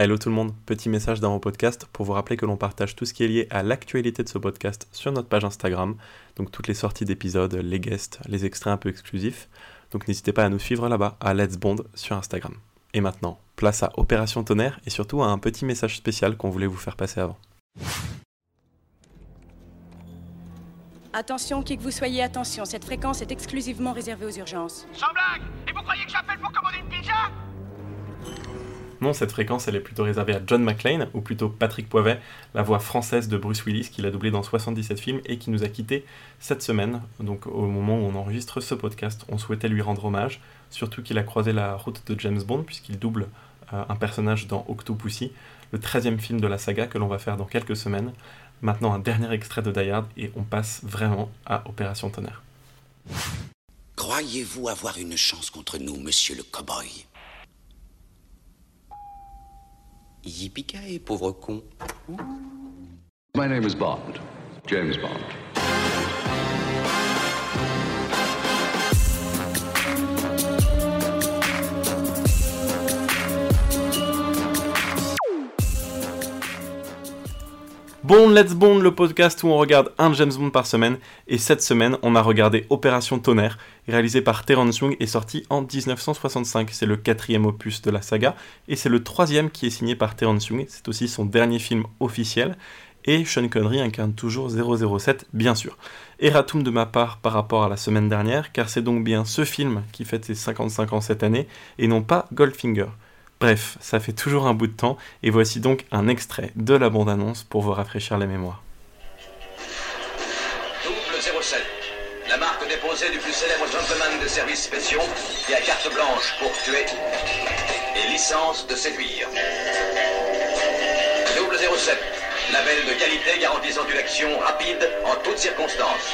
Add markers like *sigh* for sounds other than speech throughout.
Hello tout le monde, petit message dans mon podcast pour vous rappeler que l'on partage tout ce qui est lié à l'actualité de ce podcast sur notre page Instagram, donc toutes les sorties d'épisodes, les guests, les extraits un peu exclusifs. Donc n'hésitez pas à nous suivre là-bas à Let's Bond sur Instagram. Et maintenant, place à Opération Tonnerre et surtout à un petit message spécial qu'on voulait vous faire passer avant. Attention, qui que vous soyez, attention, cette fréquence est exclusivement réservée aux urgences. Sans blague Et vous croyez que j'appelle pour commander une pizza? Non, cette fréquence, elle est plutôt réservée à John McClane, ou plutôt Patrick Poivet, la voix française de Bruce Willis, qui l'a doublé dans 77 films et qui nous a quittés cette semaine. Donc, au moment où on enregistre ce podcast, on souhaitait lui rendre hommage, surtout qu'il a croisé la route de James Bond, puisqu'il double euh, un personnage dans Octopussy, le 13e film de la saga que l'on va faire dans quelques semaines. Maintenant, un dernier extrait de Die Hard, et on passe vraiment à Opération Tonnerre. Croyez-vous avoir une chance contre nous, monsieur le cow-boy? Yippee pauvre con. My name is Bond, James Bond. Bond Let's Bond, le podcast où on regarde un James Bond par semaine. Et cette semaine, on a regardé Opération Tonnerre, réalisé par Terence Young et sorti en 1965. C'est le quatrième opus de la saga et c'est le troisième qui est signé par Terence Young. C'est aussi son dernier film officiel. Et Sean Connery incarne toujours 007, bien sûr. Erratum de ma part par rapport à la semaine dernière, car c'est donc bien ce film qui fête ses 55 ans cette année, et non pas Goldfinger. Bref, ça fait toujours un bout de temps, et voici donc un extrait de la bande-annonce pour vous rafraîchir la mémoire. Double 07, la marque déposée du plus célèbre gentleman de services spéciaux qui a carte blanche pour tuer et licence de séduire. Double 07, label de qualité garantissant une action rapide en toutes circonstances.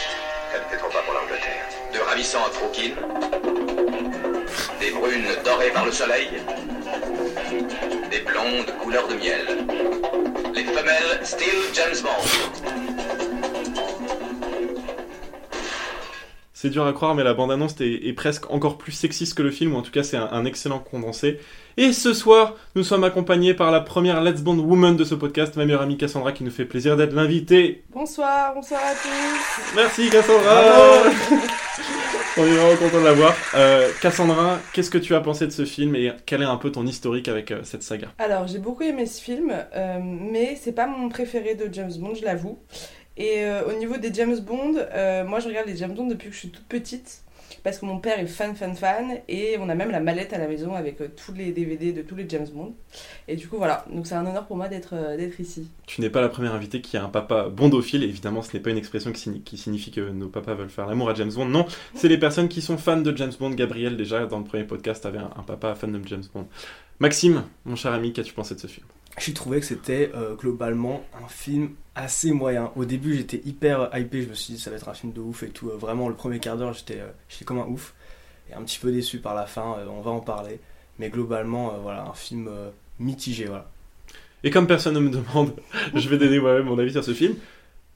Qualité trop bas pour l'Angleterre. De ravissantes rouquines, des brunes dorées par le soleil, des blondes couleur de miel. Les femelles Still James Bond. C'est dur à croire, mais la bande-annonce est, est presque encore plus sexiste que le film, ou en tout cas c'est un, un excellent condensé. Et ce soir, nous sommes accompagnés par la première Let's Bond Woman de ce podcast, ma meilleure amie Cassandra, qui nous fait plaisir d'être l'invitée. Bonsoir, bonsoir à tous. Merci Cassandra *laughs* On est vraiment content de la voir. Euh, Cassandra, qu'est-ce que tu as pensé de ce film et quel est un peu ton historique avec euh, cette saga? Alors, j'ai beaucoup aimé ce film, euh, mais c'est pas mon préféré de James Bond, je l'avoue. Et au niveau des James Bond, moi je regarde les James Bond depuis que je suis toute petite. Parce que mon père est fan, fan, fan. Et on a même la mallette à la maison avec euh, tous les DVD de tous les James Bond. Et du coup, voilà. Donc c'est un honneur pour moi d'être euh, d'être ici. Tu n'es pas la première invitée qui a un papa bondophile, et évidemment ce n'est pas une expression qui, signi- qui signifie que nos papas veulent faire l'amour à James Bond, non, c'est les personnes qui sont fans de James Bond. Gabriel déjà dans le premier podcast avait un papa fan de James Bond. Maxime, mon cher ami, qu'as-tu pensé de ce film? J'ai trouvé que c'était euh, globalement un film assez moyen. Au début, j'étais hyper hypé, je me suis dit ça va être un film de ouf et tout. Euh, vraiment, le premier quart d'heure, j'étais euh, j'étais comme un ouf. Et un petit peu déçu par la fin, euh, on va en parler. Mais globalement, euh, voilà, un film euh, mitigé, voilà. Et comme personne ne me demande, *laughs* je vais donner moi-même mon avis sur ce film.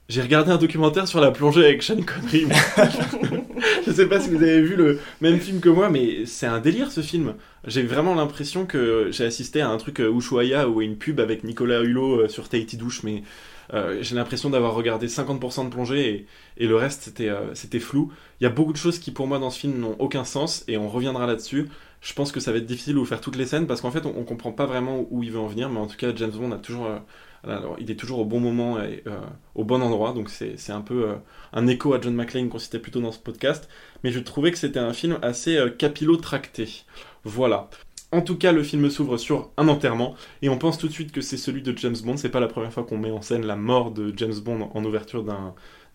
J'ai regardé un documentaire sur la plongée avec Sean Connery. *laughs* *laughs* je sais pas si vous avez vu le même film que moi, mais c'est un délire ce film. J'ai vraiment l'impression que j'ai assisté à un truc euh, Ushuaïa ou une pub avec Nicolas Hulot euh, sur Tahiti Douche, mais euh, j'ai l'impression d'avoir regardé 50% de plongée et, le reste c'était flou. Il y a beaucoup de choses qui pour moi dans ce film n'ont aucun sens et on reviendra là-dessus. Je pense que ça va être difficile de vous faire toutes les scènes parce qu'en fait on, on comprend pas vraiment où il veut en venir, mais en tout cas James Bond a toujours alors, il est toujours au bon moment et euh, au bon endroit, donc c'est un peu euh, un écho à John McClane qu'on citait plus tôt dans ce podcast. Mais je trouvais que c'était un film assez euh, capillotracté. Voilà. En tout cas, le film s'ouvre sur un enterrement et on pense tout de suite que c'est celui de James Bond. C'est pas la première fois qu'on met en scène la mort de James Bond en ouverture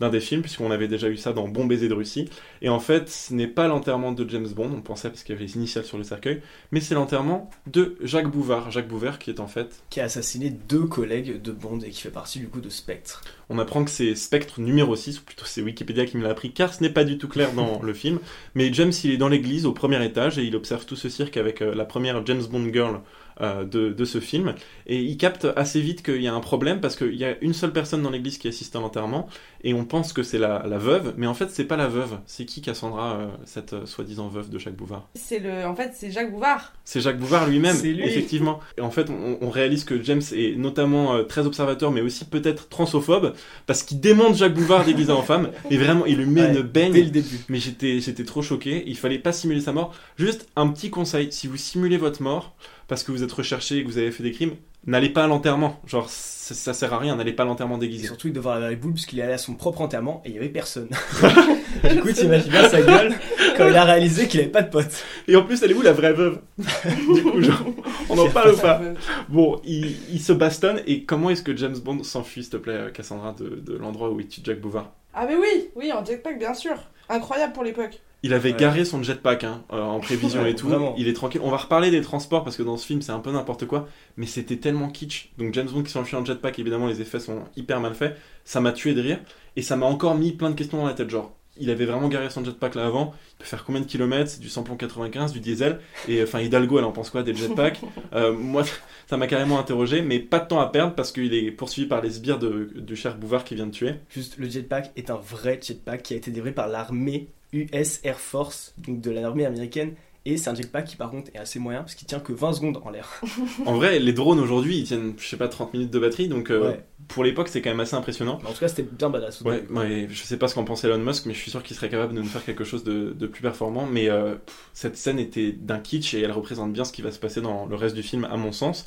d'un des films, puisqu'on avait déjà eu ça dans Bon baiser de Russie. Et en fait, ce n'est pas l'enterrement de James Bond, on pensait parce qu'il y avait les initiales sur le cercueil, mais c'est l'enterrement de Jacques Bouvard. Jacques Bouvard qui est en fait Qui a assassiné deux collègues de Bond et qui fait partie du coup de Spectre. On apprend que c'est Spectre numéro 6, ou plutôt c'est Wikipédia qui me l'a appris, car ce n'est pas du tout clair dans le film. Mais James, il est dans l'église au premier étage et il observe tout ce cirque avec euh, la première James Bond girl euh, de, de ce film. Et il capte assez vite qu'il y a un problème parce qu'il y a une seule personne dans l'église qui assiste à l'enterrement et on pense que c'est la, la veuve, mais en fait c'est pas la veuve. C'est qui Cassandra, euh, cette euh, soi-disant veuve de Jacques Bouvard? C'est le, en fait, c'est Jacques Bouvard. C'est Jacques Bouvard lui-même, C'est lui. effectivement. Et en fait, on, on réalise que James est notamment euh, très observateur, mais aussi peut-être transophobe, parce qu'il démonte Jacques Bouvard déguisé en femme, et vraiment, il lui met Ouais, une baigne. Dès le début. Mais j'étais, j'étais trop choqué. Il fallait pas simuler sa mort. Juste un petit conseil si vous simulez votre mort parce que vous êtes recherché et que vous avez fait des crimes, n'allez pas à l'enterrement. Genre, ça, ça sert à rien. N'allez pas à l'enterrement Et déguisé. surtout, il devait avoir la boule parce qu'il est allé à son propre enterrement et il y avait personne. *laughs* du coup, t'imagines bien sa gueule quand il a réalisé qu'il avait pas de pote. Et en plus, elle est où la vraie veuve? Du coup, genre, *laughs* on en parle ou pas Bon, il, il se bastonne. Et comment est-ce que James Bond s'enfuit, s'il te plaît, Cassandra, de, de l'endroit où il tue Jack Bouvard Ah mais oui, oui, en jetpack bien sûr. Incroyable pour l'époque. Il avait Ouais. garé son jetpack hein, euh, en prévision Ouais, et tout. vraiment. Il est tranquille. On va reparler des transports parce que dans ce film c'est un peu n'importe quoi, mais c'était tellement kitsch. Donc James Bond qui s'enfuit en jetpack, évidemment les effets sont hyper mal faits. Ça m'a tué de rire et ça m'a encore mis plein de questions dans la tête. Genre, il avait vraiment garé son jetpack là avant. Il peut faire combien de kilomètres? C'est du samplon 95, du diesel. Et enfin Hidalgo, elle en pense quoi des jetpacks? *laughs* Euh, Moi, *laughs* ça m'a carrément interrogé, mais pas de temps à perdre parce qu'il est poursuivi par les sbires de, du cher Bouvard qui vient de tuer. Juste, le jetpack est un vrai jetpack qui a été délivré par l'armée US Air Force, donc de l'armée américaine. Et c'est un jetpack qui, par contre, est assez moyen parce qu'il tient que 20 secondes en l'air. *laughs* En vrai, les drones aujourd'hui, ils tiennent, je sais pas, 30 minutes de batterie, donc euh, Ouais. pour l'époque, c'est quand même assez impressionnant. Mais en tout cas, c'était bien badass. Ouais, je sais pas ce qu'en pense Elon Musk, mais je suis sûr qu'il serait capable de nous faire quelque chose de, de plus performant. Mais euh, pff, cette scène était d'un kitsch et elle représente bien ce qui va se passer dans le reste du film, à mon sens.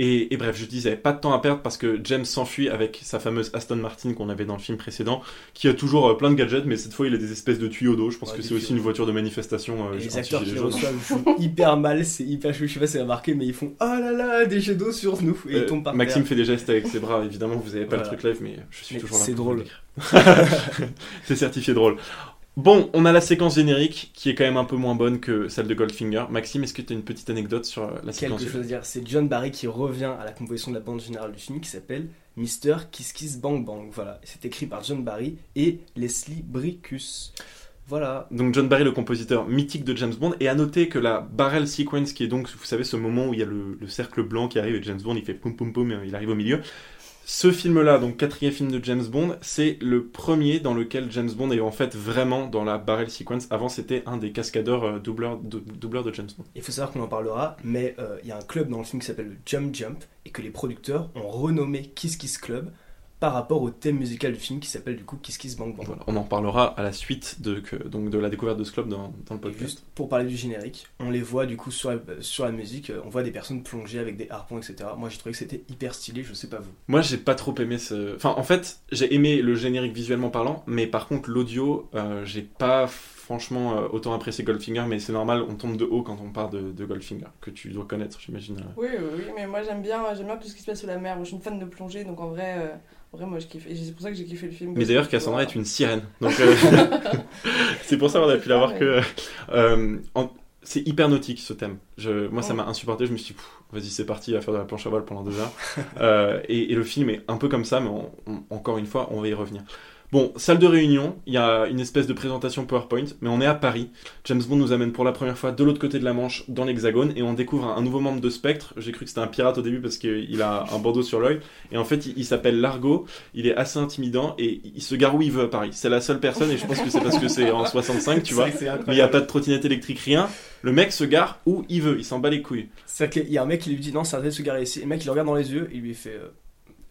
Et, et bref, je disais, pas de temps à perdre parce que James s'enfuit avec sa fameuse Aston Martin qu'on avait dans le film précédent, qui a toujours euh, plein de gadgets, mais cette fois il a des espèces de tuyaux d'eau. Je pense Ouais, que c'est aussi une voiture de manifestation. euh, Et les acteurs qui le jaune. reçoivent *laughs* jouent hyper mal, c'est hyper chou. Je sais pas si vous avez remarqué, mais ils font Oh là là, des jets d'eau sur nous. Et Euh, ils tombent par Maxime terre. fait des gestes avec ses bras, évidemment, vous avez pas Voilà. le truc live, mais je suis Mais toujours là. c'est drôle. *laughs* c'est certifié drôle. Bon, on a la séquence générique qui est quand même un peu moins bonne que celle de Goldfinger. Maxime, est-ce que tu as une petite anecdote sur euh, la séquence Quelque chose à dire, c'est John Barry qui revient à la composition de la bande générale du film qui s'appelle Mister Kiss Kiss Bang Bang. Voilà, c'est écrit par John Barry et Leslie Bricus. Voilà, Donc John Barry, le compositeur mythique de James Bond, et à noter que la barrel sequence, qui est donc, vous savez, ce moment où il y a le, le cercle blanc qui arrive et James Bond, il fait poum poum poum, et il arrive au milieu. Ce film-là, donc quatrième film de James Bond, c'est le premier dans lequel James Bond est en fait vraiment dans la barrel sequence. Avant, c'était un des cascadeurs euh, doubleurs, de, James Bond. il faut savoir qu'on en parlera, mais euh, il y a un club dans le film qui s'appelle le Jump Jump et que les producteurs ont renommé Kiss Kiss Club par rapport au thème musical du film qui s'appelle du coup Kiss Kiss Bang Bang. Voilà, on en parlera à la suite de, que, donc de la découverte de ce club dans, dans le Et podcast. Juste pour parler du générique, on les voit du coup sur la, sur la musique, euh, on voit des personnes plonger avec des harpons, etc. Moi j'ai trouvé que c'était hyper stylé, je sais pas vous. Moi, j'ai pas trop aimé ce. Enfin, en fait, j'ai aimé le générique visuellement parlant, mais par contre, l'audio, euh, j'ai pas franchement euh, autant apprécié Goldfinger, mais c'est normal, on tombe de haut quand on parle de, de Goldfinger, que tu dois connaître, j'imagine. Oui, oui, oui, mais moi j'aime bien, j'aime bien tout ce qui se passe sous la mer. Moi, je suis une fan de plongée, donc en vrai, euh, vrai moi je kiffe. Et c'est pour ça que j'ai kiffé le film. Mais d'ailleurs, Cassandra est une sirène, donc *laughs* euh, *laughs* c'est pour ça qu'on a pu la voir que. euh, en- C'est hyper nautique ce thème. Je, moi, ça m'a insupporté. Je me suis dit, vas-y, c'est parti, à faire de la planche à voile pendant deux heures. Euh, et, et le film est un peu comme ça, mais on- on- encore une fois, on va y revenir. Bon, salle de réunion, il y a une espèce de présentation PowerPoint, mais on est à Paris. James Bond nous amène pour la première fois de l'autre côté de la Manche, dans l'Hexagone, et on découvre un, un nouveau membre de Spectre. J'ai cru que c'était un pirate au début parce qu'il a un bandeau sur l'œil, et en fait, il, il s'appelle Largo. Il est assez intimidant et il se gare où il veut à Paris. C'est la seule personne, et je pense que c'est parce que c'est en 65, tu vois. Mais il n'y a pas de trottinette électrique, rien. Le mec se gare où il veut, il s'en bat les couilles. C'est-à-dire qu'il y a un mec qui lui dit non, c'est interdit de se garer ici. Et le mec il le regarde dans les yeux et il lui fait euh,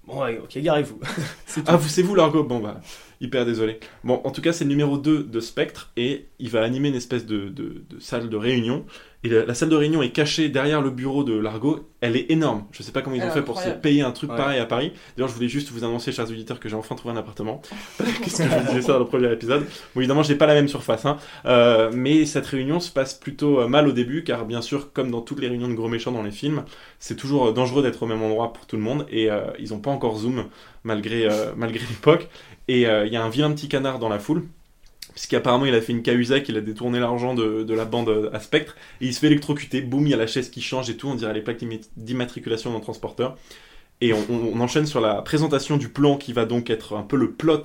Bon, ouais, ok, garez-vous. *laughs* c'est. Ah, vous c'est vous Largo Bon bah, hyper désolé. Bon, en tout cas, c'est le numéro 2 de Spectre et il va animer une espèce de, de- de salle de réunion. Et la, la salle de réunion est cachée derrière le bureau de Largo. Elle est énorme. Je sais pas comment ils ont fait pour se payer un truc Ouais. pareil à Paris. D'ailleurs, je voulais juste vous annoncer, chers auditeurs, que j'ai enfin trouvé un appartement. *laughs* Qu'est-ce que je vous disais ça dans le premier épisode Bon, évidemment, j'ai pas la même surface, hein. Euh, mais cette réunion se passe plutôt euh, mal au début, car bien sûr, comme dans toutes les réunions de gros méchants dans les films, c'est toujours euh, dangereux d'être au même endroit pour tout le monde. Et euh, ils ont pas encore Zoom, malgré, euh, malgré *laughs* l'époque. Et euh, il y a un vilain petit canard dans la foule. Puisqu'apparemment il a fait une Cahuzac, il a détourné l'argent de, la bande euh, à Spectre, et il se fait électrocuter, boum, il y a la chaise qui change et tout, on dirait les plaques d'immatriculation d'un transporteur. Et on, enchaîne sur la présentation du plan qui va donc être un peu le plot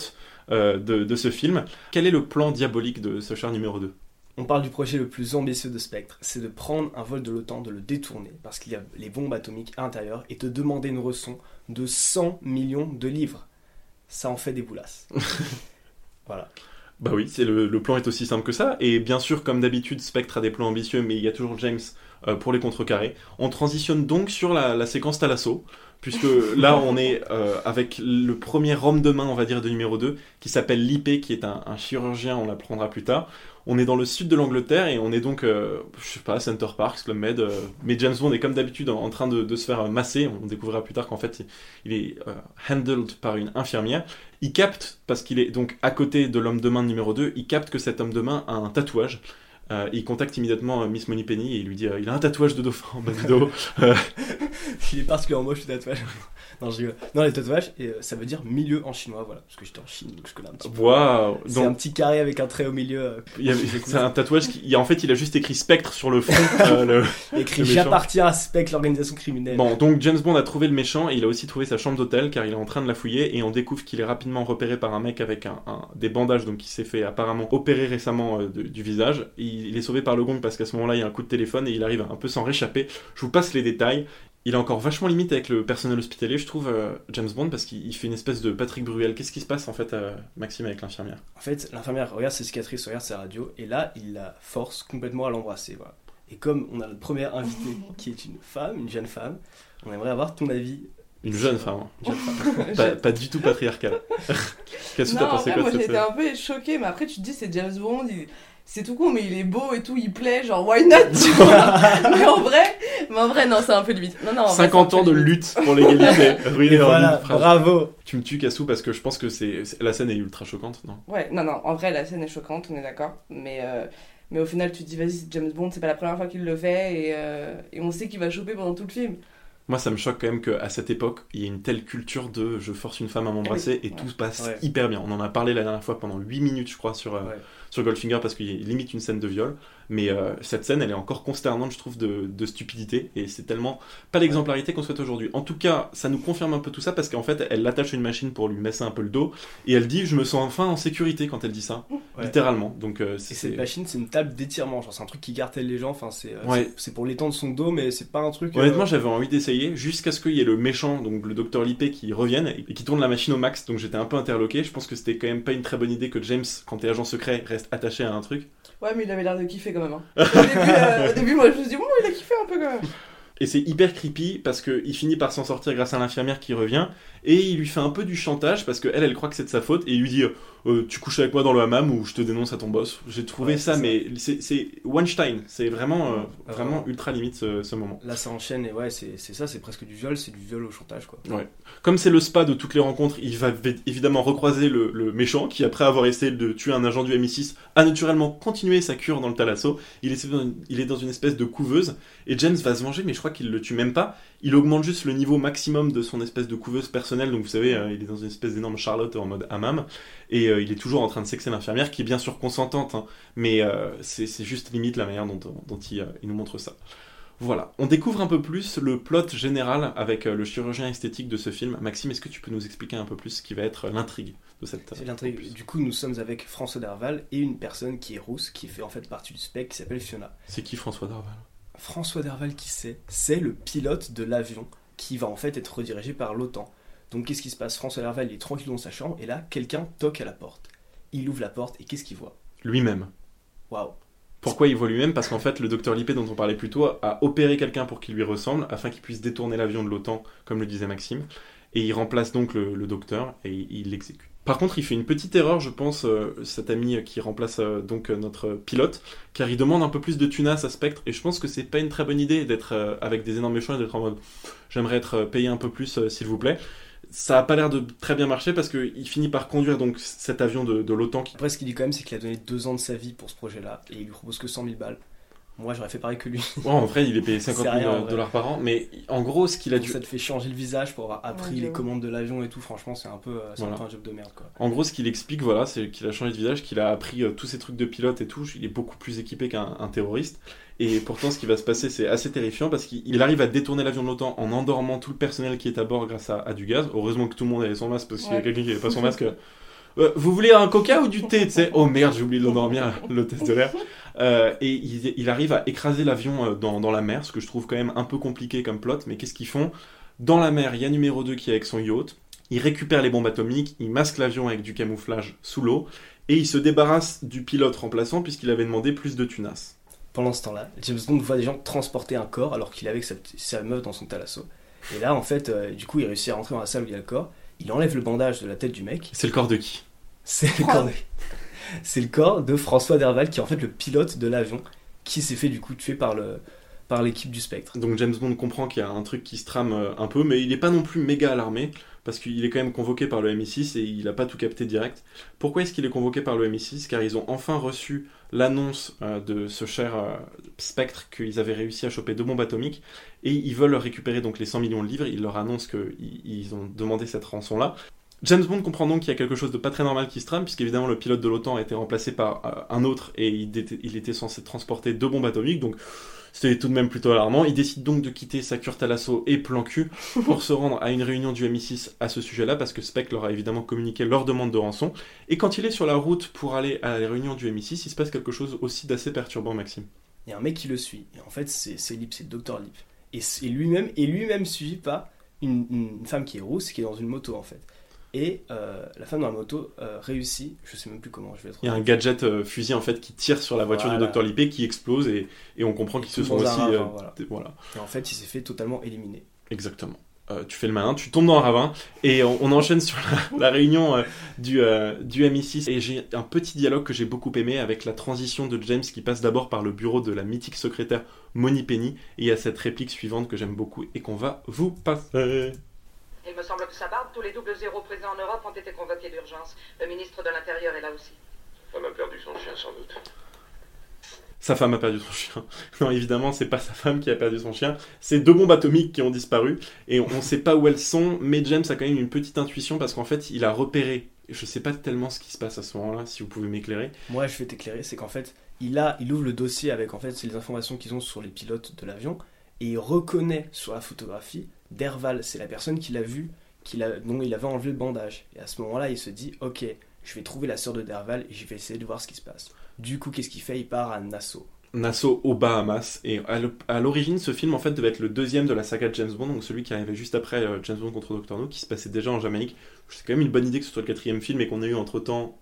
de, de ce film. Quel est le plan diabolique de ce char numéro 2 On parle du projet le plus ambitieux de Spectre, c'est de prendre un vol de l'OTAN, de le détourner, parce qu'il y a les bombes atomiques à l'intérieur, et de demander une rançon de 100 millions de livres. Ça en fait des boulasses. *laughs* voilà. Bah oui, c'est le, le plan est aussi simple que ça. Et bien sûr, comme d'habitude, Spectre a des plans ambitieux, mais il y a toujours James euh, pour les contrecarrer. On transitionne donc sur la, la séquence Talasso, puisque là, *laughs* on est euh, avec le premier homme de main, on va dire, de numéro 2, qui s'appelle Lippé, qui est un, un chirurgien, on l'apprendra plus tard. On est dans le sud de l'Angleterre et on est donc, euh, je sais pas, Center Parks, Club Med. euh, mais James Bond est comme d'habitude en, en train de, se faire masser. On découvrira plus tard qu'en fait, il, est euh, handled par une infirmière. Il capte, parce qu'il est donc à côté de l'homme de main numéro 2, il capte que cet homme de main a un tatouage. Euh, il contacte immédiatement Miss Moneypenny et il lui dit il a un tatouage de dauphin en du dos. Il est particulièrement moche le tatouage. *laughs* non, je rigole. Non, les tatouages, et, euh, ça veut dire milieu en chinois, voilà. Parce que j'étais en Chine, donc je connais un petit peu. Waouh C'est un petit carré avec un trait au milieu, euh, il c'est un tatouage qui, il en fait, il a juste écrit Spectre sur le front. *laughs* euh, le- écrit. J'appartiens à Spectre, l'organisation criminelle. Bon, donc James Bond a trouvé le méchant et il a aussi trouvé sa chambre d'hôtel car il est en train de la fouiller et on découvre qu'il est rapidement repéré par un mec avec un, un- des bandages donc qui s'est fait apparemment opérer récemment euh, de- du visage. Il, il est sauvé par le gong parce qu'à ce moment-là il y a un coup de téléphone et il arrive à un peu s'en réchapper. Je vous passe les détails. Il est encore vachement limite avec le personnel hospitalier, je trouve, euh, James Bond, parce qu'il il fait une espèce de Patrick Bruel. Qu'est-ce qui se passe en fait, euh, Maxime, avec l'infirmière? En fait, l'infirmière regarde ses cicatrices, regarde sa radio, et là, il la force complètement à l'embrasser. Voilà. Et comme on a notre première invitée *laughs* qui est une femme, une jeune femme, on aimerait avoir ton avis. Une jeune femme, hein. Jeune femme. *laughs* pas, pas du tout patriarcal. *laughs* Qu'est-ce que t'as pensé quoi moi j'étais un peu choquée, mais après tu te dis c'est James Bond, il- c'est tout con, mais il est beau et tout, il plaît, genre why not, tu vois. *laughs* mais en vrai, mais en vrai, non, c'est un peu limite. Non, non, en vrai, 50 c'est un ans de limite. lutte pour l'égalité. *laughs* ruiné voilà, bravo Tu me tues, Cassou, parce que je pense que c'est la scène est ultra choquante, non? Ouais, non, non, en vrai, la scène est choquante, on est d'accord, mais, euh, mais au final, tu te dis, vas-y, c'est James Bond, c'est pas la première fois qu'il le fait, et, euh, et on sait qu'il va choper pendant tout le film. Moi, ça me choque quand même qu'à cette époque, il y ait une telle culture de je force une femme à m'embrasser et Ouais. tout se passe Ouais. hyper bien. On en a parlé la dernière fois pendant 8 minutes, je crois, sur, euh, Ouais. Sur Goldfinger parce qu'il limite une scène de viol. Mais euh, cette scène, elle est encore consternante, je trouve, de, de stupidité. Et c'est tellement pas l'exemplarité qu'on souhaite aujourd'hui. En tout cas, ça nous confirme un peu tout ça parce qu'en fait, elle l'attache à une machine pour lui masser un peu le dos. Et elle dit Je me sens enfin en sécurité quand elle dit ça. Ouais. Littéralement. Donc, euh, Et c'est. cette machine, c'est une table d'étirement, genre c'est un truc qui gartelle les gens, enfin c'est euh, Ouais. c'est- c'est pour l'étendre son dos, mais c'est pas un truc. euh, Honnêtement, j'avais envie d'essayer jusqu'à ce qu'il y ait le méchant, donc le docteur Lippé, qui revienne et qui tourne la machine au max. Donc j'étais un peu interloqué. Je pense que c'était quand même pas une très bonne idée que James, quand t'es agent secret, reste attaché à un truc. Ouais, mais il avait l'air de kiffer quand même. hein. Au, début, euh, au début, moi je me suis dit, bon, il a kiffé un peu quand même. Et c'est hyper creepy parce qu'il finit par s'en sortir grâce à l'infirmière qui revient et il lui fait un peu du chantage parce qu'elle, elle croit que c'est de sa faute et il lui dit euh, Tu couches avec moi dans le hammam ou je te dénonce à ton boss. J'ai trouvé Ouais, ça, mais c'est- Weinstein. C'est vraiment, euh, Ah, vraiment ultra limite ce, ce moment. Là ça enchaîne, et ouais, c'est ça, c'est presque du viol, c'est du viol au chantage quoi. Comme c'est le spa de toutes les rencontres, il va évidemment recroiser le, le méchant qui, après avoir essayé de tuer un agent du MI6, a naturellement continué sa cure dans le Talasso. Il est, il est dans une espèce de couveuse et James va se venger, mais je crois qu'il le tue même pas. Il augmente juste le niveau maximum de son espèce de couveuse personnelle. Donc vous savez, euh, il est dans une espèce d'énorme Charlotte en mode hammam et euh, il est toujours en train de sexer l'infirmière qui est bien sûr consentante, hein, mais euh, c'est juste limite la manière dont, dont il, il nous montre ça. Voilà, on découvre un peu plus le plot général avec le chirurgien esthétique de ce film. Maxime, est-ce que tu peux nous expliquer un peu plus ce qui va être l'intrigue de cette... C'est l'intrigue. Du coup, nous sommes avec François Derval et une personne qui est rousse, qui fait en fait partie du spec, qui s'appelle Fiona. C'est qui François Darval? François Derval, qui c'est C'est le pilote de l'avion qui va en fait être redirigé par l'OTAN. Donc qu'est-ce qui se passe? François Derval il est tranquille dans sa chambre et là, quelqu'un toque à la porte. Il ouvre la porte et qu'est-ce qu'il voit? Lui-même. Waouh Pourquoi il voit lui-même? Parce qu'en fait, le docteur Lippé, dont on parlait plus tôt, a opéré quelqu'un pour qu'il lui ressemble, afin qu'il puisse détourner l'avion de l'OTAN, comme le disait Maxime. Et il remplace donc le, le docteur et il l'exécute. Par contre, il fait une petite erreur, je pense, euh, cet ami qui remplace euh, donc euh, notre pilote, car il demande un peu plus de tunas à Spectre, et je pense que c'est pas une très bonne idée d'être euh, avec des énormes méchants et d'être en mode j'aimerais être euh, payé un peu plus, euh, s'il vous plaît. Ça a pas l'air de très bien marcher parce qu'il finit par conduire donc cet avion de, l'OTAN Après, ce qu'il dit quand même, c'est qu'il a donné deux ans de sa vie pour ce projet-là et il lui propose que 100 000 balles. Moi, j'aurais fait pareil que lui. Ouais, en vrai, il est payé 50 C'est 000 rien, en vrai. dollars par an, mais en gros, ce qu'il a dû, Ça te fait changer le visage pour avoir appris Ouais, les commandes de l'avion et tout. Franchement, c'est un peu, euh, c'est un Voilà. peu un job de merde quoi. en gros, ce qu'il explique, voilà, c'est qu'il a changé de visage, qu'il a appris euh, tous ces trucs de pilote et tout. Il est beaucoup plus équipé qu'un un terroriste. Et pourtant, ce qui va se passer, c'est assez terrifiant parce qu'il arrive à détourner l'avion de l'OTAN en endormant tout le personnel qui est à bord grâce à, à du gaz. Heureusement que tout le monde avait son masque parce qu'il y a quelqu'un qui n'avait pas son masque. *laughs* Euh, vous voulez un coca ou du thé Oh merde, j'ai oublié de l'endormir, *laughs* l'hôtesse de l'air. Euh, et il, arrive à écraser l'avion euh, dans, dans la mer, ce que je trouve quand même un peu compliqué comme plot. Mais qu'est-ce qu'ils font? Dans la mer, il y a numéro 2 qui est avec son yacht. Il récupère les bombes atomiques, il masque l'avion avec du camouflage sous l'eau. Et il se débarrasse du pilote remplaçant puisqu'il avait demandé plus de tunas. Pendant ce temps-là, James Bond voit des gens transporter un corps alors qu'il est avec sa, meuf dans son talasso. Et là, en fait, du coup, il réussit à rentrer dans la salle où il y a le corps. Il enlève le bandage de la tête du mec. C'est le corps de qui? C'est le corps de... *laughs* C'est le corps de François Derval qui est en fait le pilote de l'avion qui s'est fait du coup tuer par le par l'équipe du Spectre. Donc James Bond comprend qu'il y a un truc qui se trame euh, un peu, mais il n'est pas non plus méga alarmé, parce qu'il est quand même convoqué par le MI6 et il n'a pas tout capté direct. Pourquoi est-ce qu'il est convoqué par le MI6 Car ils ont enfin reçu l'annonce euh, de ce cher euh, Spectre qu'ils avaient réussi à choper deux bombes atomiques, et ils veulent récupérer donc les 100 millions de livres, ils leur annoncent qu'ils ils ont demandé cette rançon-là. James Bond comprend donc qu'il y a quelque chose de pas très normal qui se trame, puisqu'évidemment le pilote de l'OTAN a été remplacé par euh, un autre et il était, il était censé transporter deux bombes atomiques, donc c'était tout de même plutôt alarmant. Il décide donc de quitter sa cure Talasso et plan *laughs* pour se rendre à une réunion du MI6 à ce sujet-là, parce que Spectre leur a évidemment communiqué leur demande de rançon. Et quand il est sur la route pour aller à la réunion du MI6, il se passe quelque chose aussi d'assez perturbant, Maxime. Il y a un mec qui le suit. Et en fait, c'est Lip, c'est Dr. Lip. Et lui-même et lui-même suivi par une, une femme qui est rousse, qui est dans une moto en fait. Et euh, la femme dans la moto euh, réussit, je sais même plus comment, je vais être. Il y a un gadget euh, fusil en fait qui tire sur la voiture Voilà. du Dr Lippé qui explose et, et on comprend qu'ils se sont aussi. ravin, voilà. Et en fait, il s'est fait totalement éliminer. Exactement. Tu fais le malin, tu tombes dans un ravin et on, on enchaîne sur la, la réunion du, du MI6 et j'ai un petit dialogue que j'ai beaucoup aimé avec la transition de James qui passe d'abord par le bureau de la mythique secrétaire Moni Penny et il y a cette réplique suivante que j'aime beaucoup et qu'on va vous passer. Il me semble que ça barbe, tous les doubles zéros présents en Europe ont été convoqués d'urgence. Le ministre de l'Intérieur est là aussi. Femme a perdu son chien sans doute. Sa femme a perdu son chien. *laughs* Non, évidemment, c'est pas sa femme qui a perdu son chien. C'est deux bombes atomiques qui ont disparu. Et on sait pas où elles sont, mais James a quand même une petite intuition parce qu'en fait, il a repéré. Je sais pas tellement ce qui se passe à ce moment-là, si vous pouvez m'éclairer. Moi, je vais t'éclairer, c'est qu'en fait, il, a, il ouvre le dossier avec en fait les informations qu'ils ont sur les pilotes de l'avion et il reconnaît sur la photographie Derval, c'est la personne qu'il a vue, qu'il a, dont il avait enlevé le bandage. Et à ce moment-là, il se dit Ok, je vais trouver la sœur de Derval et je vais essayer de voir ce qui se passe. Du coup, qu'est-ce qu'il fait? Il part à Nassau. Nassau aux Bahamas. Et à l'o- à l'origine, ce film en fait devait être le deuxième de la saga de James Bond, donc celui qui arrivait juste après euh, James Bond contre Dr. No, qui se passait déjà en Jamaïque. C'est quand même une bonne idée que ce soit le quatrième film et qu'on ait eu entre temps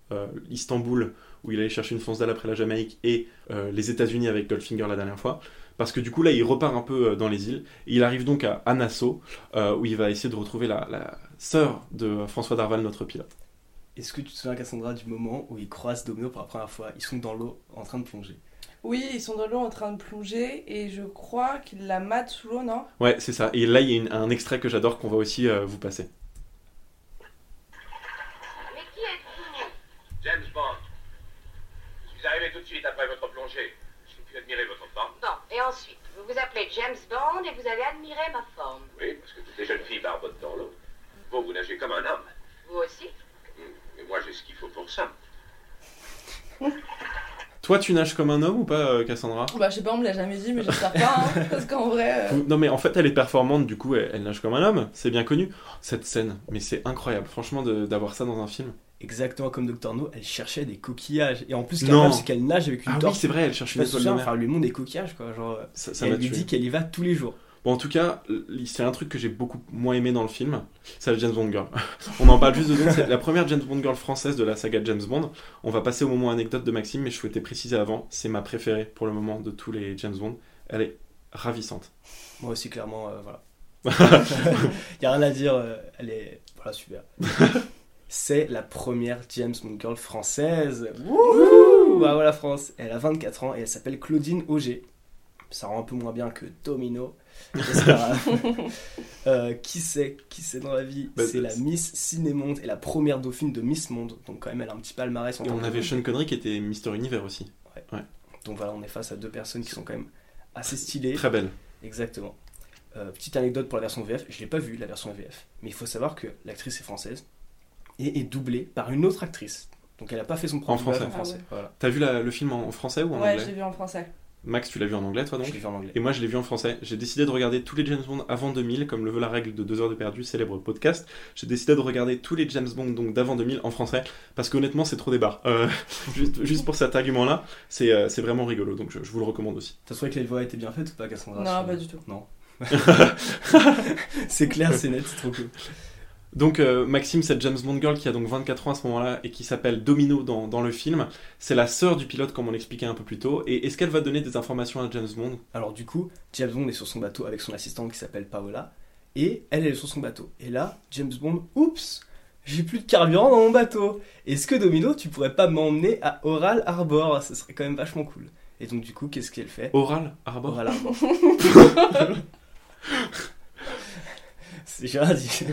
Istanbul, où il allait chercher une fonce dalle après la Jamaïque, et euh, les États-Unis avec Goldfinger la dernière fois. Parce que du coup, là, il repart un peu euh, dans les îles. Et il arrive donc à, à Nassau, euh, où il va essayer de retrouver la, la sœur de François Darval, notre pilote. Est-ce que tu te souviens, Cassandra, du moment où ils croisent Domino pour la première fois? Ils sont dans l'eau en train de plonger. Oui, ils sont dans l'eau en train de plonger et je crois qu'ils la matent sous l'eau, non? Ouais, c'est ça. Et là, il y a une- un extrait que j'adore qu'on va aussi euh, vous passer. Mais qui êtes-vous? James Bond. Je suis arrivé tout de suite après votre plongée. J'ai pu admirer votre forme. Et ensuite, vous vous appelez James Bond et vous allez admirer ma forme. Oui, parce que toutes les jeunes filles barbotent dans l'eau. Vous, vous nagez comme un homme. Vous aussi Mais moi, j'ai ce qu'il faut pour ça. *laughs* Toi, tu nages comme un homme ou pas, euh, Cassandra? Bah, je sais pas, on me l'a jamais dit, mais j'espère pas, hein, *laughs* parce qu'en vrai. euh, Non, mais en fait, elle est performante, du coup, elle, elle nage comme un homme, c'est bien connu. Cette scène, mais c'est incroyable, franchement, d'avoir ça dans un film. Exactement comme Dr. No, elle cherchait des coquillages. Et en plus, Non. c'est qu'elle nage avec une Ah oui, c'est vrai, elle cherche une étoile de mer. enfin, lui montre des coquillages, quoi. Genre, Ça, ça elle lui tué. dit qu'elle y va tous les jours. Bon, en tout cas, c'est un truc que j'ai beaucoup moins aimé dans le film, c'est la James Bond Girl. *laughs* On en parle juste de c'est la première James Bond Girl française de la saga James Bond. On va passer au moment anecdote de Maxime, mais je souhaitais préciser avant, c'est ma préférée pour le moment de tous les James Bond. Elle est ravissante. Moi aussi, clairement, euh, voilà. Il *laughs* *laughs* y a rien à dire, euh, elle est. Voilà, super. C'est la première James Bond Girl française. Wouhou Bravo la France. Elle a 24 ans et elle s'appelle Claudine Auger. Ça rend un peu moins bien que Domino. *laughs* Euh, qui c'est Qui c'est dans la vie? Bah, C'est la Miss Cinémonde et la première dauphine de Miss Monde. Donc, quand même, elle a un petit palmarès en Et on avait Sean Connery qui était Mister Univers aussi. Donc voilà, on est face à deux personnes qui sont quand même assez stylées. Très belle. Exactement. Euh, petite anecdote pour la version VF, je l'ai pas vue la version VF, mais il faut savoir que l'actrice est française et est doublée par une autre actrice. Donc elle a pas fait son propre En français. en français. Ah ouais. Voilà. T'as vu la- le film en, en français ou en Ouais, anglais j'ai vu en français. Max, tu l'as vu en anglais, toi donc Je l'ai vu en anglais. Et moi, je l'ai vu en français. J'ai décidé de regarder tous les James Bond avant 2000, comme le veut la règle de 2 heures de perdu, célèbre podcast. J'ai décidé de regarder tous les James Bond donc d'avant 2000 en français, parce qu'honnêtement, c'est trop des barres. Euh, *laughs* juste, juste pour cet argument-là, c'est euh, c'est vraiment rigolo, donc je, je vous le recommande aussi. T'as trouvé que les voix étaient bien faites ou pas, Cassandra Non, pas du tout. Non. *laughs* c'est clair, c'est net, c'est trop cool. Donc euh, Maxime, cette James Bond girl qui a donc 24 ans à ce moment-là et qui s'appelle Domino dans, dans le film, c'est la sœur du pilote comme on l'expliquait un peu plus tôt. Et est-ce qu'elle va donner des informations à James Bond? Alors du coup, James Bond est sur son bateau avec son assistante qui s'appelle Paola, et elle, est sur son bateau. Et là, James Bond, oups, j'ai plus de carburant dans mon bateau. Est-ce que Domino, tu pourrais pas m'emmener à Oral Harbor Ce serait quand même vachement cool. Et donc du coup, qu'est-ce qu'elle fait? Oral Harbor Oral Harbor. *laughs* *laughs* C'est dit.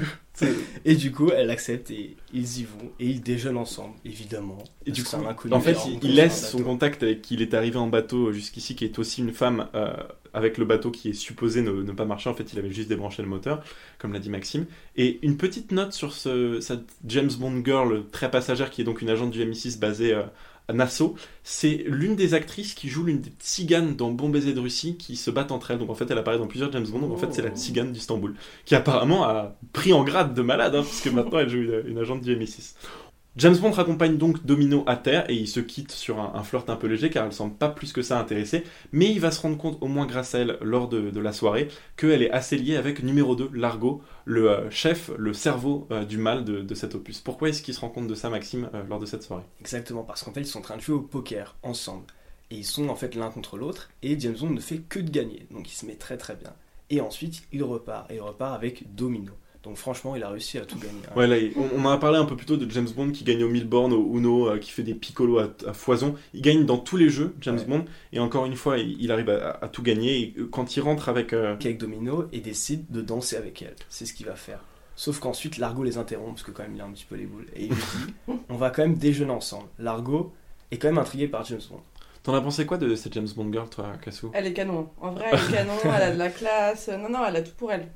Et du coup, elle accepte et ils y vont et ils déjeunent ensemble, évidemment. Et du coup, un inconnu en fait, il, laisse son contact avec qui il est arrivé en bateau jusqu'ici, qui est aussi une femme euh, avec le bateau qui est supposé ne, ne pas marcher. En fait, il avait juste débranché le moteur, comme l'a dit Maxime. Et une petite note sur ce, cette James Bond girl très passagère, qui est donc une agente du MI6 basée euh, Nassau. C'est l'une des actrices qui joue l'une des tziganes dans Bon baiser de Russie qui se battent entre elles. Donc en fait, elle apparaît dans plusieurs James Bond. Donc en fait, c'est la Oh. tzigane d'Istanbul, qui apparemment a pris en grade de malade, hein, puisque maintenant elle joue une, une agente du MI6. James Bond raccompagne donc Domino à terre et il se quitte sur un, flirt un peu léger car elle semble pas plus que ça intéressée, mais il va se rendre compte, au moins grâce à elle, lors de, la soirée, qu'elle est assez liée avec numéro 2, Largo, le euh, chef, le cerveau euh, du mal de, de cet opus. Pourquoi est-ce qu'il se rend compte de ça, Maxime, euh, lors de cette soirée? Exactement, parce qu'en fait, ils sont en train de jouer au poker ensemble. Et ils sont en fait l'un contre l'autre, et James Bond ne fait que de gagner. Donc il se met très très bien. Et ensuite, il repart, et il repart avec Domino. Donc franchement, il a réussi à tout gagner. hein. Ouais, là, on, on en a parlé un peu plus tôt de James Bond qui gagne au Milborn, au Uno, euh, qui fait des picolos à, à foison. Il gagne dans tous les jeux, James Ouais. Bond, et encore une fois, il, il arrive à, à tout gagner. Et euh, quand il rentre avec. euh, avec Domino et décide de danser avec elle. C'est ce qu'il va faire. Sauf qu'ensuite, Largo les interrompt, parce que quand même, il a un petit peu les boules. Et il lui dit *laughs* On va quand même déjeuner ensemble. Largo est quand même intrigué par James Bond. T'en as pensé quoi de cette James Bond girl, toi, Cassou? Elle est canon. En vrai, elle est canon, elle a de la classe. Non, non, elle a tout pour elle.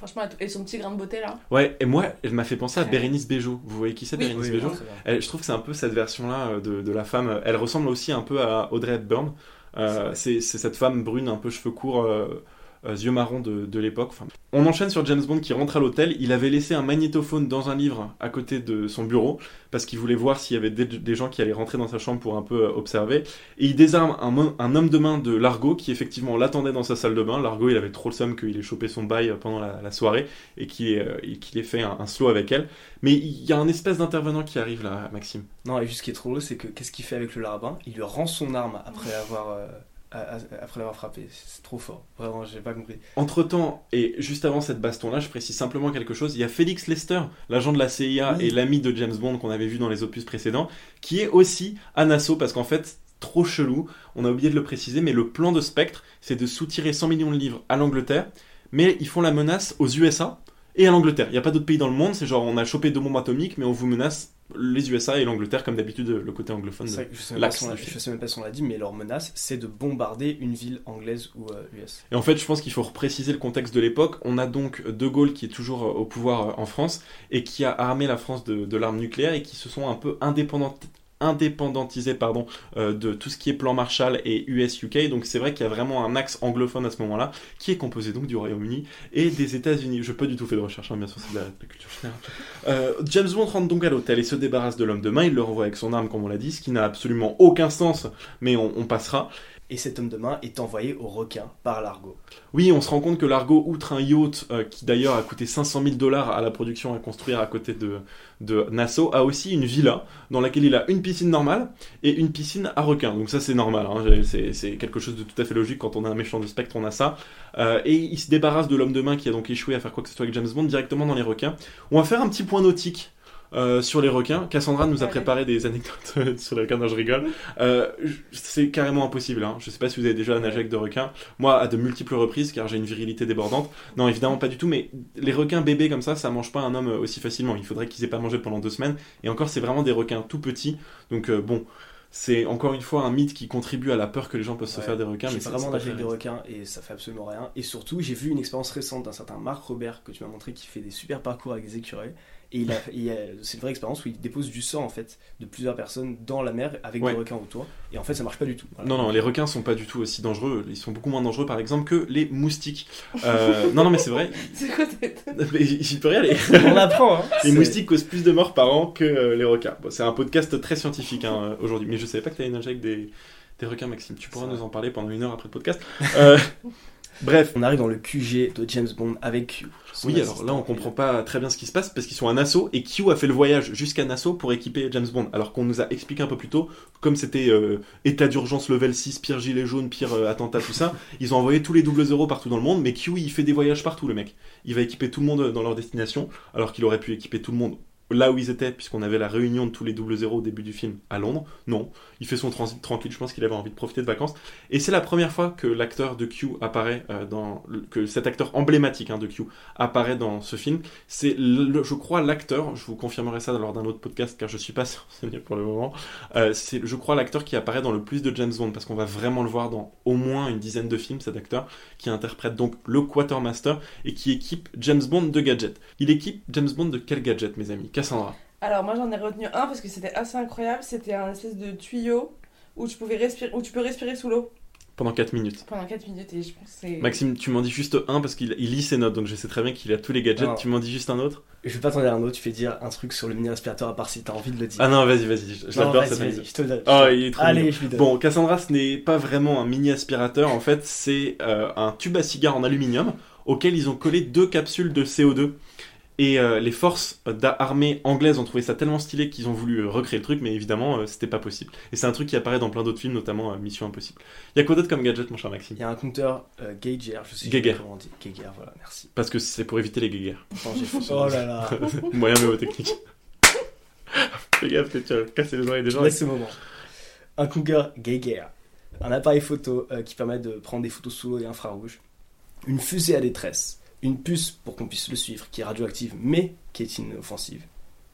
Franchement, et son petit grain de beauté là. Ouais, et moi, elle m'a fait penser à Bérénice Bejo. Vous voyez qui c'est, Oui. Bérénice Oui, Bejo. Elle- Je trouve que c'est un peu cette version-là euh, de, de la femme. Elle ressemble aussi un peu à Audrey Hepburn. Euh, c'est c'est cette femme brune, un peu cheveux courts, euh, euh, yeux marrons de, de l'époque. On enchaîne sur James Bond qui rentre à l'hôtel. Il avait laissé un magnétophone dans un livre à côté de son bureau parce qu'il voulait voir s'il y avait des, des gens qui allaient rentrer dans sa chambre pour un peu euh, observer. Et il désarme un, un homme de main de Largo qui effectivement l'attendait dans sa salle de bain. Largo, il avait trop le seum qu'il ait chopé son bail pendant la, soirée et qu'il ait, euh, fait un, slow avec elle. Mais il y a un espèce d'intervenant qui arrive là, Maxime. Non, et juste ce qui est trop drôle, c'est que qu'est-ce qu'il fait avec le larbin? Il lui rend son arme après avoir, après l'avoir frappé. C'est trop fort. Vraiment, j'ai pas compris. Entre temps, et juste avant cette baston-là, je précise simplement quelque chose. Il y a Félix Lester, l'agent de la CIA Oui. et l'ami de James Bond qu'on avait vu dans les opus précédents, qui est aussi à Nassau parce qu'en fait, trop chelou, on a oublié de le préciser, mais le plan de Spectre, c'est de soutirer 100 millions de livres à l'Angleterre, mais ils font la menace aux USA et à l'Angleterre. Il n'y a pas d'autres pays dans le monde, c'est genre on a chopé deux bombes atomiques, mais on vous menace les USA et l'Angleterre, comme d'habitude, le côté anglophone. je sais pas si on je sais même pas si on l'a dit, mais leur menace, c'est de bombarder une ville anglaise ou euh, US. Et en fait, je pense qu'il faut repréciser le contexte de l'époque. On a donc De Gaulle qui est toujours euh, au pouvoir euh, en France et qui a armé la France de, de l'arme nucléaire et qui se sont un peu indépendant- indépendantisés pardon, euh, de tout ce qui est plan Marshall et US-UK. Donc c'est vrai qu'il y a vraiment un axe anglophone à ce moment-là qui est composé donc du Royaume-Uni et des États-Unis. Je pas du tout fait de recherche, hein, bien sûr, c'est de la, culture générale. Euh, James Bond rentre donc à l'hôtel et se débarrasse de l'homme de main. Il le renvoie avec son arme, comme on l'a dit, ce qui n'a absolument aucun sens, mais on passera. Et cet homme de main est envoyé au requin par Largo. Oui, on se rend compte que Largo, outre un yacht euh, qui d'ailleurs a coûté 500 000 dollars à la production à construire à côté de, Nassau, a aussi une villa dans laquelle il a une piscine normale et une piscine à requins. Donc ça c'est normal, hein, c'est quelque chose de tout à fait logique quand on a un méchant de spectre, on a ça. Euh, et il se débarrasse de l'homme de main qui a donc échoué à faire quoi que ce soit avec James Bond directement dans les requins. On va faire un petit point nautique. Euh, sur les requins, Cassandra nous a préparé des anecdotes *laughs* sur les requins. Non, je rigole. Euh, c'est carrément impossible. Hein. Je sais pas si vous avez déjà nagé avec de requins. Moi, à de multiples reprises, car j'ai une virilité débordante. Non, évidemment pas du tout, mais les requins bébés comme ça, ça mange pas un homme aussi facilement. Il faudrait qu'ils aient pas mangé pendant deux semaines. Et encore, c'est vraiment des requins tout petits. Donc euh, bon, C'est encore une fois un mythe qui contribue à la peur que les gens peuvent se Ouais. faire des requins. J'ai Mais c'est- vraiment nagé avec des requins et ça fait absolument rien. Et surtout, j'ai vu une expérience récente d'un certain Marc Robert que tu m'as montré qui fait des super parcours avec des écureuils. Et il a, il a- c'est une vraie expérience où il dépose du sang en fait de plusieurs personnes dans la mer avec Ouais. des requins autour. Et en fait, ça marche pas du tout. Voilà. Non, non, les requins sont pas du tout aussi dangereux. Ils sont beaucoup moins dangereux, par exemple, que les moustiques. Euh, non, non, mais c'est vrai. *laughs* C'est quoi *laughs* J'y peux rien. Les, *laughs* On apprend. Hein. les moustiques causent plus de morts par an que euh, les requins. Bon, c'est un podcast très scientifique hein, aujourd'hui. Mais je savais pas que t'allais nager avec des, des requins, Maxime. Tu pourras nous en parler pendant une heure après le podcast. Euh, bref. On arrive dans le QG de James Bond avec Q. Oui, alors là, on comprend pas très bien ce qui se passe parce qu'ils sont à Nassau et Q a fait le voyage jusqu'à Nassau pour équiper James Bond. Alors qu'on nous a expliqué un peu plus tôt, comme c'était euh, état d'urgence level 6, pire gilet jaune, pire euh, attentat, tout ça, *laughs* ils ont envoyé tous les double zéro partout dans le monde, mais Q il fait des voyages partout, le mec. Il va équiper tout le monde dans leur destination, alors qu'il aurait pu équiper tout le monde là où ils étaient, puisqu'on avait la réunion de tous les double zéro au début du film à Londres. Non, il fait son transit tranquille, je pense qu'il avait envie de profiter de vacances. Et c'est la première fois que l'acteur de Q apparaît euh, dans. que cet acteur emblématique hein, de Q apparaît dans ce film. C'est, je crois, l'acteur, je vous confirmerai ça lors d'un autre podcast car je suis pas *laughs* renseigné pour le moment, euh, c'est, je crois, l'acteur qui apparaît dans le plus de James Bond parce qu'on va vraiment le voir dans au moins une dizaine de films, cet acteur, qui interprète donc le Quartermaster et qui équipe James Bond de gadgets. Il équipe James Bond de quel gadget, mes amis? Cassandra. Alors moi j'en ai retenu un parce que c'était assez incroyable. C'était un espèce de tuyau où tu, pouvais respirer, où tu peux respirer sous l'eau Pendant 4 minutes. pendant 4 minutes et je pense que c'est... Maxime, tu m'en dis juste un parce qu'il il lit ses notes, donc je sais très bien qu'il a tous les gadgets. Non. Tu m'en dis juste un autre? Je vais pas t'en dire un autre, tu fais dire un truc sur le mini aspirateur à part si t'as envie de le dire. Ah non, vas-y, vas-y, je, je Non, l'adore vas-y, cette vas-y, anecdote. je te le donne. Oh, il est trop Allez, mignon. je lui donne. Bon, Cassandra, ce n'est pas vraiment un mini aspirateur, en fait, c'est euh, un tube à cigare en aluminium auquel ils ont collé deux capsules de CO2. Et euh, les forces d'armée anglaises ont trouvé ça tellement stylé qu'ils ont voulu euh, recréer le truc, mais évidemment, euh, c'était pas possible. Et c'est un truc qui apparaît dans plein d'autres films, notamment euh, Mission Impossible. Il y a quoi d'autre comme gadget, mon cher Maxime? Il y a un compteur euh, Geiger, je sais Geiger. comment on dit. Geiger, voilà, merci. Parce que c'est pour éviter les fait- *laughs* Oh là là. *laughs* Moyen mémotechnique. *laughs* Fais gaffe que tu vas casser les oreilles des gens. Laisse ce moment. Un compteur Geiger. Un appareil photo euh, qui permet de prendre des photos sous l'eau et infrarouge. Une fusée à détresse. Une puce pour qu'on puisse le suivre, qui est radioactive mais qui est inoffensive.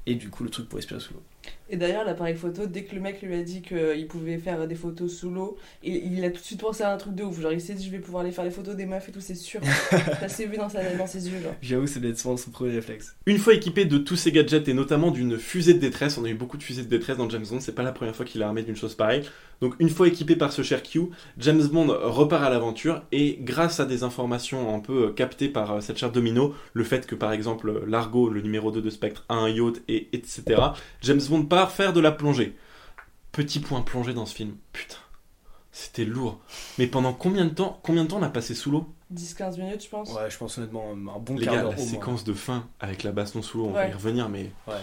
Et du coup, le truc pour respirer sous l'eau. Et d'ailleurs l'appareil photo, dès que le mec lui a dit qu'il pouvait faire des photos sous l'eau, il, il a tout de suite pensé à un truc de ouf. Genre il s'est dit je vais pouvoir aller faire les photos des meufs et tout, c'est sûr. *laughs* Ça s'est vu dans, sa, dans ses yeux genre. J'avoue, c'est d'être souvent son premier réflexe. Une fois équipé de tous ces gadgets et notamment d'une fusée de détresse, on a eu beaucoup de fusées de détresse dans James Bond, c'est pas la première fois qu'il est armé d'une chose pareille. Donc une fois équipé par ce cher Q, James Bond repart à l'aventure et grâce à des informations un peu euh, captées par euh, cette chère Domino, le fait que par exemple euh, Largo, le numéro 2 de Spectre, a un yacht et etc. James Bond part faire de la plongée. Petit point plongée dans ce film. Putain. C'était lourd. Mais pendant combien de temps, combien de temps on a passé sous l'eau? 10-15 minutes je pense. Ouais, je pense honnêtement un bon Les quart gars, d'heure la au moins. séquence de fin avec la baston sous l'eau, on va y revenir, mais Ouais.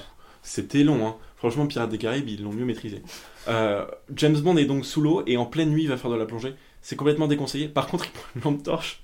c'était long. Hein. Franchement, Pirates des Caraïbes, ils l'ont mieux maîtrisé. Euh, James Bond est donc sous l'eau et en pleine nuit, il va faire de la plongée. C'est complètement déconseillé. Par contre, il prend une lampe torche.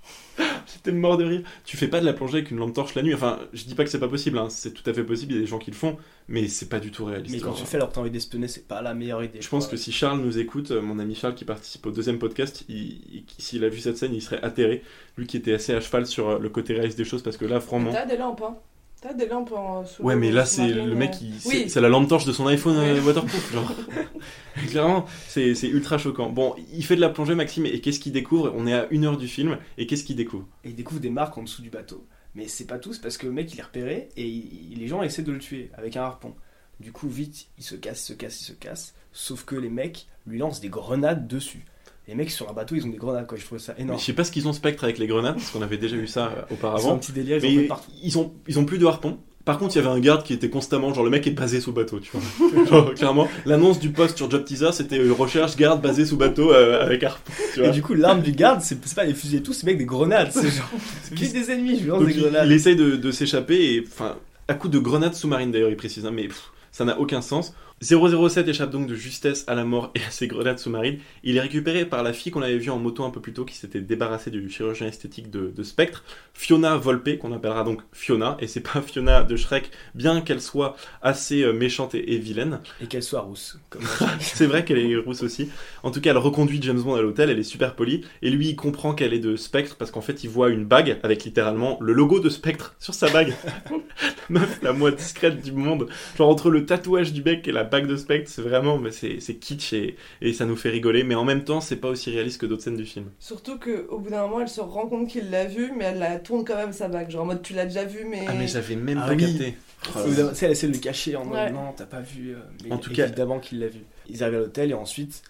J'étais mort de rire. Tu fais pas de la plongée avec une lampe torche la nuit. Enfin, je dis pas que c'est pas possible. hein. C'est tout à fait possible. Il y a des gens qui le font, mais c'est pas du tout réaliste. Mais quand tu le fais alors que t'as envie d'espionner, c'est pas la meilleure idée. Je pense que si Charles nous écoute, euh, mon ami Charles qui participe au deuxième podcast, il- il- s'il a vu cette scène, il serait atterré. Lui qui était assez à cheval sur euh, le côté réaliste des choses, parce que là, franchement. T'as des lampes hein. T'as des lampes en sous Ouais, mais là, c'est le mec euh. qui. C'est Oui. c'est la lampe torche de son iPhone euh, waterproof, genre. *laughs* *laughs* Clairement, c'est c'est ultra choquant. Bon, il fait de la plongée, Maxime, et qu'est-ce qu'il découvre? On est à une heure du film, et qu'est-ce qu'il découvre? Et il découvre des marques en dessous du bateau. Mais c'est pas tous parce que le mec il est repéré et il- les gens essaient de le tuer avec un harpon. Du coup, vite, il se casse, il se casse, il se casse. Sauf que les mecs lui lancent des grenades dessus. Les mecs sur un bateau, ils ont des grenades quoi. Je trouve ça Mais énorme. Je sais pas ce qu'ils ont Spectre avec les grenades, parce qu'on avait déjà vu ça euh, Ils ont un auparavant. petit délire, ils partout. ils ont, ils ont plus de harpon. Par contre, il y avait un garde qui était constamment, genre le mec est basé sous bateau, tu vois. *laughs* genre, clairement, l'annonce du poste sur Job Teaser, c'était euh, recherche garde basé sous bateau euh, avec harpon, tu vois. Et du coup, l'arme du garde, c'est pas les fusils et tout, c'est mec des grenades. C'est genre, *laughs* juste des ennemis, je lance des grenades. il essaye de, de s'échapper et enfin à coup de grenade sous-marine d'ailleurs il précise hein, mais pff, ça n'a aucun sens. 007 échappe donc de justesse à la mort et à ses grenades sous-marines. Il est récupéré par la fille qu'on avait vue en moto un peu plus tôt qui s'était débarrassée du chirurgien esthétique de, de Spectre, Fiona Volpe qu'on appellera donc Fiona et c'est pas Fiona de Shrek bien qu'elle soit assez euh, méchante et, et vilaine. Et qu'elle soit rousse. *laughs* C'est vrai qu'elle est rousse aussi. En tout cas, elle reconduit James Bond à l'hôtel, elle est super polie. Et lui, il comprend qu'elle est de Spectre parce qu'en fait, il voit une bague avec littéralement le logo de Spectre sur sa bague. *laughs* meuf la moins discrète du monde. Genre entre le tatouage du bec et la bague de Spectre, c'est vraiment, mais c'est c'est kitsch et, et ça nous fait rigoler. Mais en même temps, c'est pas aussi réaliste que d'autres scènes du film. Surtout qu'au bout d'un moment, elle se rend compte qu'il l'a vu, mais elle la tourne quand même sa bague. Genre en mode tu l'as déjà vu, mais. Ah mais j'avais même Ah pas oui. capté. Oh là. sais, elle essaie de le cacher en mode Ouais. non, t'as pas vu. euh, Mais En tout cas- évidemment qu'il l'a vu. Ils arrivent à l'hôtel et ensuite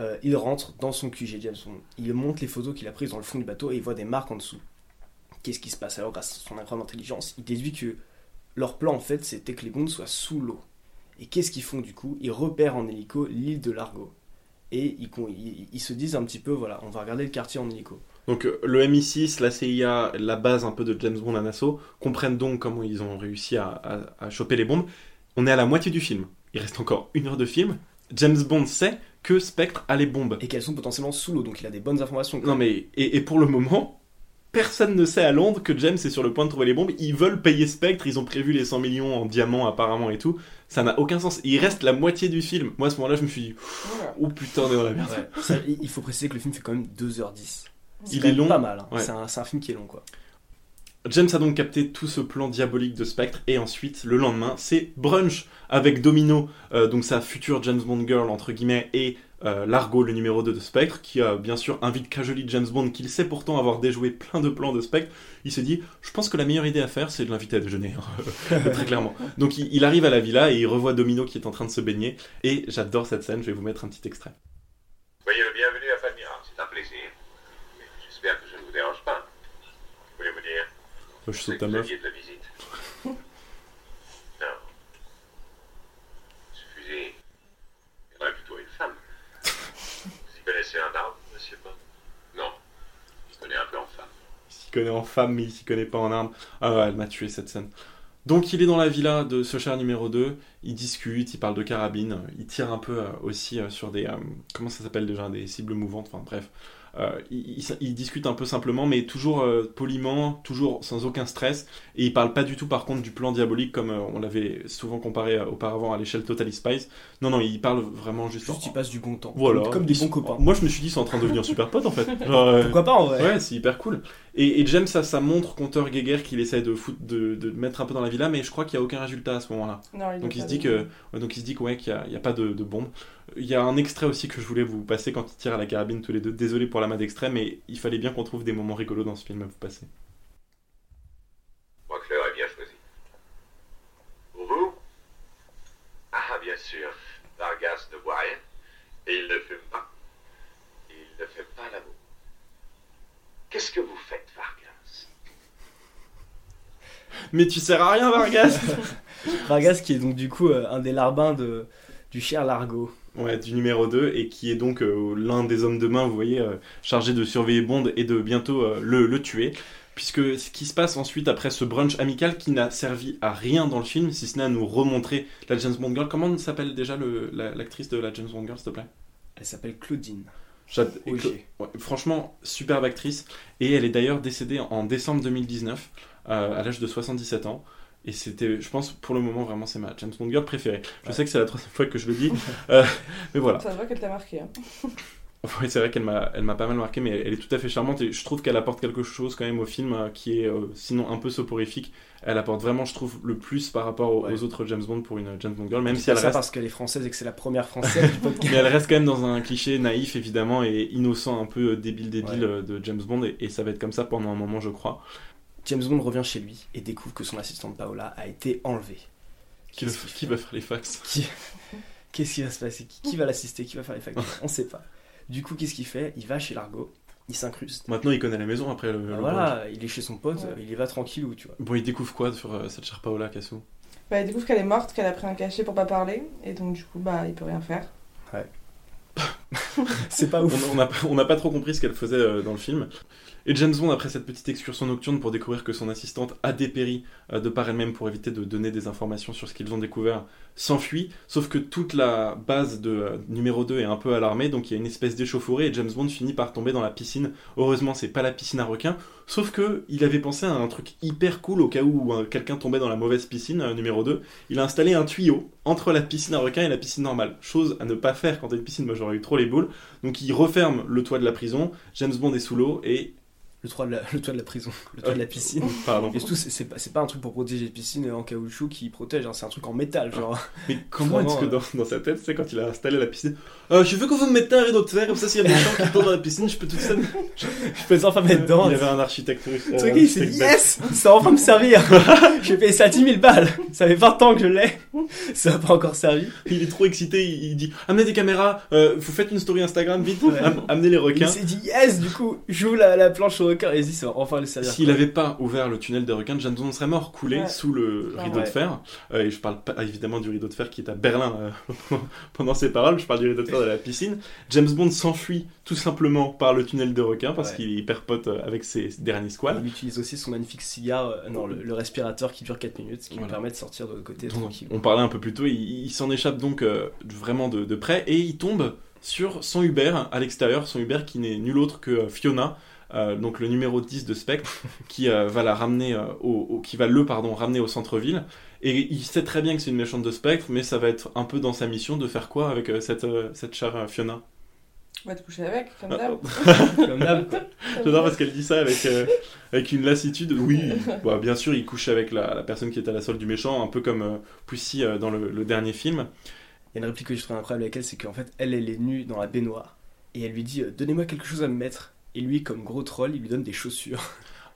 euh, il rentre dans son QG James Bond. Il montre les photos qu'il a prises dans le fond du bateau et il voit des marques en dessous. Qu'est-ce qui se passe alors grâce à son incroyable intelligence? Il déduit que leur plan en fait c'était que les Bonds soient sous l'eau. Et qu'est-ce qu'ils font du coup? Ils repèrent en hélico l'île de Largo. Et ils, con- ils- ils se disent un petit peu voilà, on va regarder le quartier en hélico. Donc euh, le MI6, la CIA, la base un peu de James Bond à Nassau, comprennent donc comment ils ont réussi à, à- à choper les bombes. On est à la moitié du film. Il reste encore une heure de film. James Bond sait que Spectre a les bombes. Et qu'elles sont potentiellement sous l'eau, donc il a des bonnes informations. Non mais et, et pour le moment, personne ne sait à Londres que James est sur le point de trouver les bombes. Ils veulent payer Spectre, ils ont prévu les 100 millions en diamants apparemment et tout. Ça n'a aucun sens. Il reste la moitié du film. Moi à ce moment-là, je me suis dit, oh putain, on est dans la merde. Ouais. Ça, il faut préciser que le film fait quand même 2h10. C'est Il quand est long. Pas mal. hein. Ouais. C'est un, c'est un film qui est long, quoi. James a donc capté tout ce plan diabolique de Spectre et ensuite le lendemain c'est brunch avec Domino, euh, donc sa future James Bond girl entre guillemets et euh, Largo le numéro 2 de Spectre qui euh, bien sûr invite casually James Bond qu'il sait pourtant avoir déjoué plein de plans de Spectre. Il se dit je pense que la meilleure idée à faire c'est de l'inviter à déjeuner hein, *laughs* très clairement. Donc il, il arrive à la villa et il revoit Domino qui est en train de se baigner et j'adore cette scène, je vais vous mettre un petit extrait. Soyez le bienvenu à c'est un plaisir. J'espère que je ne vous dérange pas. Voulez-vous dire Je saute ta meuf. aviez de la visite Non. Suffusez. Il y aurait plutôt une femme. Vous y connaissez un arbre, monsieur Bond Non. Je connais un peu en femme. Il s'y connaît en femme, mais il s'y connaît pas en armes. Ah ouais, elle m'a tué cette scène. Donc il est dans la villa de ce cher numéro 2, il discute, il parle de carabine, il tire un peu euh, aussi euh, sur des... euh, comment ça s'appelle déjà Des cibles mouvantes, enfin bref. Il, il- il discute un peu simplement, mais toujours poliment, toujours sans aucun stress, et il parle pas du tout par contre du plan diabolique comme on l'avait souvent comparé auparavant à l'échelle Totally Spice. Non, non, il parle vraiment juste... Juste, en- il passe du bon temps. Voilà. Comme, comme des bons copains. Moi je me suis dit, c'est en train de devenir *laughs* super pote en fait. *laughs* Genre, Pourquoi pas en vrai Ouais, c'est hyper cool. Et, et James, ça, ça montre compteur Geiger qu'il essaie de, foutre, de, de mettre un peu dans la villa, mais je crois qu'il n'y a aucun résultat à ce moment-là. Donc il se dit que, donc il se dit que ouais, qu'il n'y a, il y a pas de, de bombe. Il y a un extrait aussi que je voulais vous passer quand ils tirent à la carabine tous les deux. Désolé pour la main d'extrait, mais il fallait bien qu'on trouve des moments rigolos dans ce film à vous passer. Est bien choisi. Pour vous? Ah, bien sûr. Vargas ne boit rien. Et il ne fume pas. Il ne fait pas l'amour. Qu'est-ce que vous faites, Vargas? Mais tu sers à rien, Vargas *laughs* Vargas qui est donc du coup euh, un des larbins de, du cher Largo. Ouais, du numéro 2, et qui est donc euh, l'un des hommes de main, vous voyez, euh, chargé de surveiller Bond et de bientôt euh, le, le tuer. Puisque ce qui se passe ensuite après ce brunch amical qui n'a servi à rien dans le film, si ce n'est à nous remontrer la James Bond Girl. Comment s'appelle déjà la- l'actrice de la James Bond Girl, s'il te plaît? Elle s'appelle Claudine. Ouais, franchement, superbe actrice. Et elle est d'ailleurs décédée en décembre 2019, euh, à l'âge de 77 ans. Et c'était, je pense, pour le moment, vraiment, c'est ma James Bond girl préférée. Je Ouais. sais que c'est la troisième fois que je le dis. *laughs* euh, mais voilà. Ça se voit qu'elle t'a marqué. Hein. Oui, c'est vrai qu'elle m'a, elle m'a pas mal marqué, mais elle est tout à fait charmante. Et je trouve qu'elle apporte quelque chose quand même au film euh, qui est, euh, sinon, un peu soporifique. Elle apporte vraiment, je trouve, le plus par rapport aux, Ouais. aux autres James Bond pour une James Bond girl, même si elle ça reste parce qu'elle est française et que c'est la première française du podcast. mais elle reste quand même dans un cliché naïf évidemment et innocent un peu débile débile Ouais. euh, de James Bond et, et ça va être comme ça pendant un moment je crois. James Bond revient chez lui et découvre que son assistante Paola a été enlevée. Qui va, qui faire les fax Qui- *laughs* Qu'est-ce qui va se passer qui, qui va l'assister Qui va faire les factures *laughs* On sait pas. Du coup, qu'est-ce qu'il fait? Il va chez Largo, il s'incruste. Maintenant il connaît la maison après le, le voilà, il est chez son pote, Ouais. il y va tranquillou, tu vois. Bon il découvre quoi sur euh, cette chère Paola Cassou Bah, elle découvre qu'elle est morte, qu'elle a pris un cachet pour pas parler, et donc du coup, bah, il peut rien faire. *laughs* C'est pas On ouf. on n'a on n'a pas trop compris ce qu'elle faisait euh, dans le film. Et James Bond, après cette petite excursion nocturne pour découvrir que son assistante a dépéri euh, de par elle-même pour éviter de donner des informations sur ce qu'ils ont découvert, s'enfuit. Sauf que toute la base de euh, numéro 2 est un peu alarmée, donc il y a une espèce d'échauffourée et James Bond finit par tomber dans la piscine. Heureusement, c'est pas la piscine à requins, sauf que il avait pensé à un truc hyper cool au cas où euh, quelqu'un tombait dans la mauvaise piscine, numéro 2. Il a installé un tuyau entre la piscine à requins et la piscine normale. Chose à ne pas faire quand t'as une piscine, moi j'aurais eu trop les boules. Donc il referme le toit de la prison, James Bond est sous l'eau et le toit de la, *laughs* le toit de la prison, *laughs* le toit de la piscine. Pardon. Et surtout, c'est- c'est pas, c'est pas un truc pour protéger les piscines en caoutchouc qui protège, hein, c'est un truc en métal, genre. Mais comment est-ce que dans, dans sa tête, c'est quand il a installé la piscine euh, Je veux que vous me mettez un rideau de fer, comme ça s'il y a des gens qui tournent dans la piscine, je peux tout ça. Je peux enfin mettre dedans. Il avait un architecte russe. Le euh, truc, il s'est dit yes, ça va enfin me servir. *laughs* J'ai payé ça 10 000 balles. Ça fait 20 ans que je l'ai. Ça n'a pas encore servi. Il est trop excité, il, il dit Amenez des caméras, euh, vous faites une story Instagram, vite, Ouais. am- amenez les Il requins. s'est dit yes, du coup, j'ouvre la, la planche au requin et il se dit ça va enfin le servir. S'il n'avait pas ouvert le tunnel des requins, James Bond serait mort, coulé Ouais. sous le rideau de fer. Euh, et je parle pas évidemment du rideau de fer qui est à Berlin euh, *laughs* pendant ces paroles, je parle du rideau de fer de la piscine. James Bond s'enfuit tout simplement par le tunnel des requins parce Ouais. qu'il perpote euh, avec ses derniers squales. Il utilise aussi son magnifique cigare, euh, non, le, le respirateur qui dure 4 minutes, ce qui Voilà. lui permet de sortir de l'autre côté Donc, tranquille. on parlait un peu plus tôt, il, il s'en échappe donc euh, vraiment de, de près et il tombe sur son Uber à l'extérieur, son Uber qui n'est nul autre que Fiona, euh, donc le numéro 10 de Spectre, *laughs* qui va la ramener au, au- qui va le pardon ramener au centre-ville. Et il sait très bien que c'est une méchante de Spectre, mais ça va être un peu dans sa mission de faire quoi avec euh, cette, euh, cette chère euh, Fiona? On va te coucher avec, comme Ah, d'hab. *laughs* Comme d'hab. J'adore parce qu'elle dit ça avec, euh, avec une lassitude. Oui, bah, bien sûr, il couche avec la, la personne qui est à la solde du méchant, un peu comme euh, Pussy euh, dans le, le dernier film. Il y a une réplique que je trouve incroyable avec elle, c'est qu'en fait, elle, elle est nue dans la baignoire. Et elle lui dit euh, Donnez-moi quelque chose à me mettre. Et lui, comme gros troll, il lui donne des chaussures.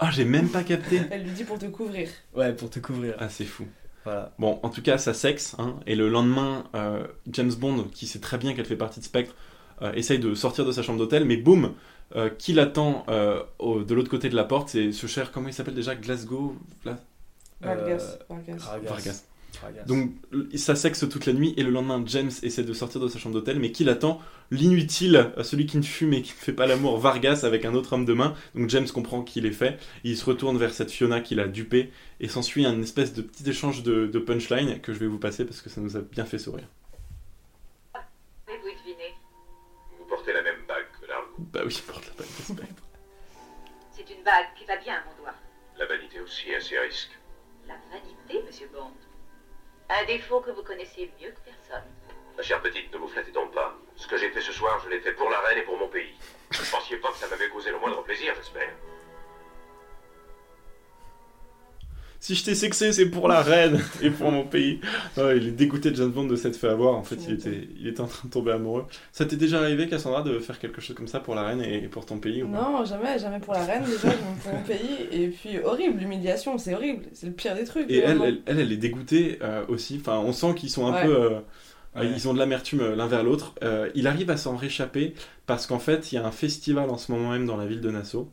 Ah, j'ai même pas capté. Elle lui dit pour te couvrir. Ouais, pour te couvrir. Ah, c'est fou. Voilà. Bon, en tout cas, ça sexe. Hein, et le lendemain, euh, James Bond, qui sait très bien qu'elle fait partie de Spectre, euh, essaye de sortir de sa chambre d'hôtel, mais boum, euh, qui l'attend euh, au- de l'autre côté de la porte, c'est ce cher, comment il s'appelle déjà? Glasgow Vla- Vargas. Euh, Vargas. Vargas. Donc, ça sexe toute la nuit, et le lendemain, James essaie de sortir de sa chambre d'hôtel, mais qui l'attend L'inutile, euh, celui qui ne fume et qui ne fait pas l'amour, Vargas, avec un autre homme de main. Donc, James comprend qu'il est fait, il se retourne vers cette Fiona qu'il a dupé, et s'ensuit un espèce de petit échange de, de punchline que je vais vous passer parce que ça nous a bien fait sourire. Avez-vous deviné Vous portez la même bague que l'arme. Bah oui, porte la bague de Spectre. C'est une bague qui va bien à mon doigt. La vanité aussi a ses risques. La vanité, monsieur Bond? Un défaut que vous connaissez mieux que personne. Ma chère petite, ne vous flattez donc pas. Ce que j'ai fait ce soir, je l'ai fait pour la reine et pour mon pays. Ne pensiez pas que ça m'avait causé le moindre plaisir, j'espère. Si je t'ai sexé, c'est pour la reine et pour mon pays. Il est dégoûté de James Bond de s'être fait avoir. En fait, il était, il était en train de tomber amoureux. Ça t'est déjà arrivé, Cassandra, de faire quelque chose comme ça pour la reine et pour ton pays ou Non, jamais, jamais pour la reine déjà, *laughs* pour mon pays. Et puis horrible, l'humiliation, c'est horrible, c'est le pire des trucs. Et elle, elle, elle, elle est dégoûtée euh, aussi. Enfin, on sent qu'ils sont un Ouais. peu. euh, Ouais. Ils ont de l'amertume euh, l'un vers l'autre. Euh, il arrive à s'en réchapper parce qu'en fait, il y a un festival en ce moment même dans la ville de Nassau.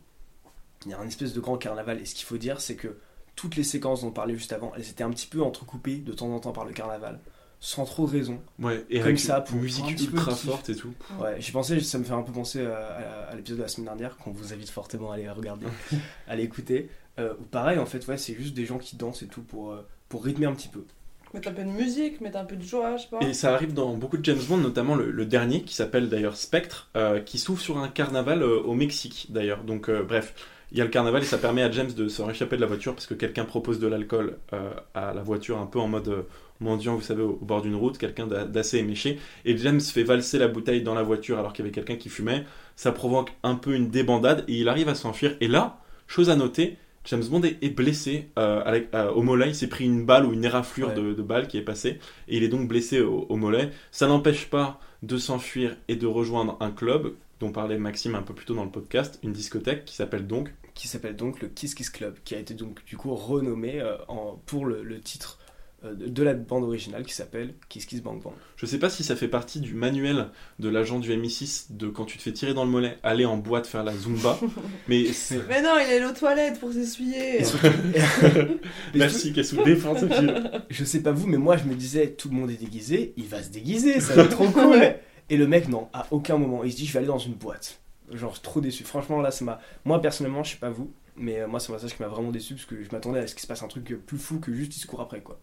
Il y a un espèce de grand carnaval. Et ce qu'il faut dire, c'est que toutes les séquences dont on parlait juste avant, elles étaient un petit peu entrecoupées de temps en temps par le carnaval. Sans trop de raison. Ouais, et Comme avec ça, une pour musique un petit peu ultra forte et tout. Ouais, j'ai pensé, ça me fait un peu penser à, à- à l'épisode de la semaine dernière, qu'on vous invite fortement à aller regarder, *laughs* à l'écouter. Euh, pareil, en fait, ouais, c'est juste des gens qui dansent et tout pour, euh, pour rythmer un petit peu. Mettre un peu de musique, mettre un peu de joie, je sais pas. Et ça arrive dans beaucoup de James Bond, notamment le, le dernier qui s'appelle d'ailleurs Spectre, euh, qui s'ouvre sur un carnaval euh, au Mexique d'ailleurs. Donc euh, bref, il y a le carnaval et ça permet à James de se réchapper de la voiture parce que quelqu'un propose de l'alcool euh, à la voiture un peu en mode euh, mendiant, vous savez, au, au bord d'une route, quelqu'un d'a- d'assez éméché. Et James fait valser la bouteille dans la voiture alors qu'il y avait quelqu'un qui fumait. Ça provoque un peu une débandade et il arrive à s'enfuir. Et là, chose à noter, James Bond est, est blessé euh, avec- euh, au mollet. Il s'est pris une balle ou une éraflure Ouais. de, de balle qui est passée et il est donc blessé au, au mollet. Ça n'empêche pas de s'enfuir et de rejoindre un club dont parlait Maxime un peu plus tôt dans le podcast, une discothèque qui s'appelle donc. Qui s'appelle donc le Kiss Kiss Club, qui a été donc du coup renommé euh, en, pour le, le titre euh, de, la bande originale qui s'appelle Kiss Kiss Bang Bang. Je sais pas si ça fait partie du manuel de l'agent du MI6 de quand tu te fais tirer dans le mollet, aller en boîte faire la zumba, *laughs* mais c'est- Mais non, il est allé aux toilettes pour s'essuyer. Merci Kassou défend ce film. Je sais pas vous, mais moi je me disais, tout le monde est déguisé, il va se déguiser, ça va être trop cool. *laughs* Et le mec, non, à aucun moment, il se dit, je vais aller dans une boîte. Genre, trop déçu. Franchement, là, ça m'a. Moi, personnellement, je sais pas vous, mais euh, moi, c'est un passage qui m'a vraiment déçu parce que je m'attendais à ce qu'il se passe un truc plus fou que juste il se court après, quoi.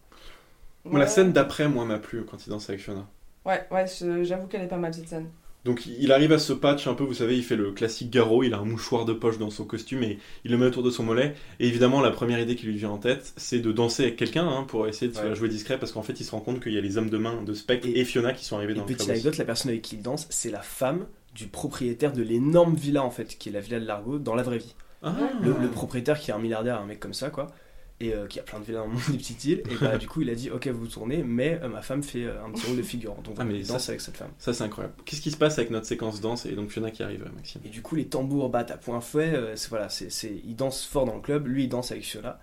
Bon, la scène d'après, moi, m'a plu quand il danse avec Fiona. Ouais, ouais, j'avoue qu'elle est pas mal cette scène. Donc il arrive à se patch un peu, vous savez, il fait le classique garrot, il a un mouchoir de poche dans son costume et il le met autour de son mollet. Et évidemment, la première idée qui lui vient en tête, c'est de danser avec quelqu'un hein, pour essayer de se Ouais. jouer discret parce qu'en fait, il se rend compte qu'il y a les hommes de main de Spectre et, Et- Fiona qui sont arrivés dans le petite anecdote, la personne avec qui il danse, c'est la femme du propriétaire de l'énorme villa, en fait, qui est la villa de Largo, dans la vraie vie. Ah. Le, le propriétaire qui est un milliardaire, un mec comme ça, quoi, et euh, qui a plein de villas dans le monde des petites îles, et bah du coup il a dit ok vous tournez, mais euh, ma femme fait euh, un petit rôle de figurant, donc Ah, ça, danse avec cette femme. Ça, c'est incroyable. Qu'est-ce qui se passe avec notre séquence danse et donc Fiona qui arrive, euh, Maxime? Et du coup les tambours battent à point c'est voilà, c'est, il danse fort dans le club, lui il danse avec Fiona,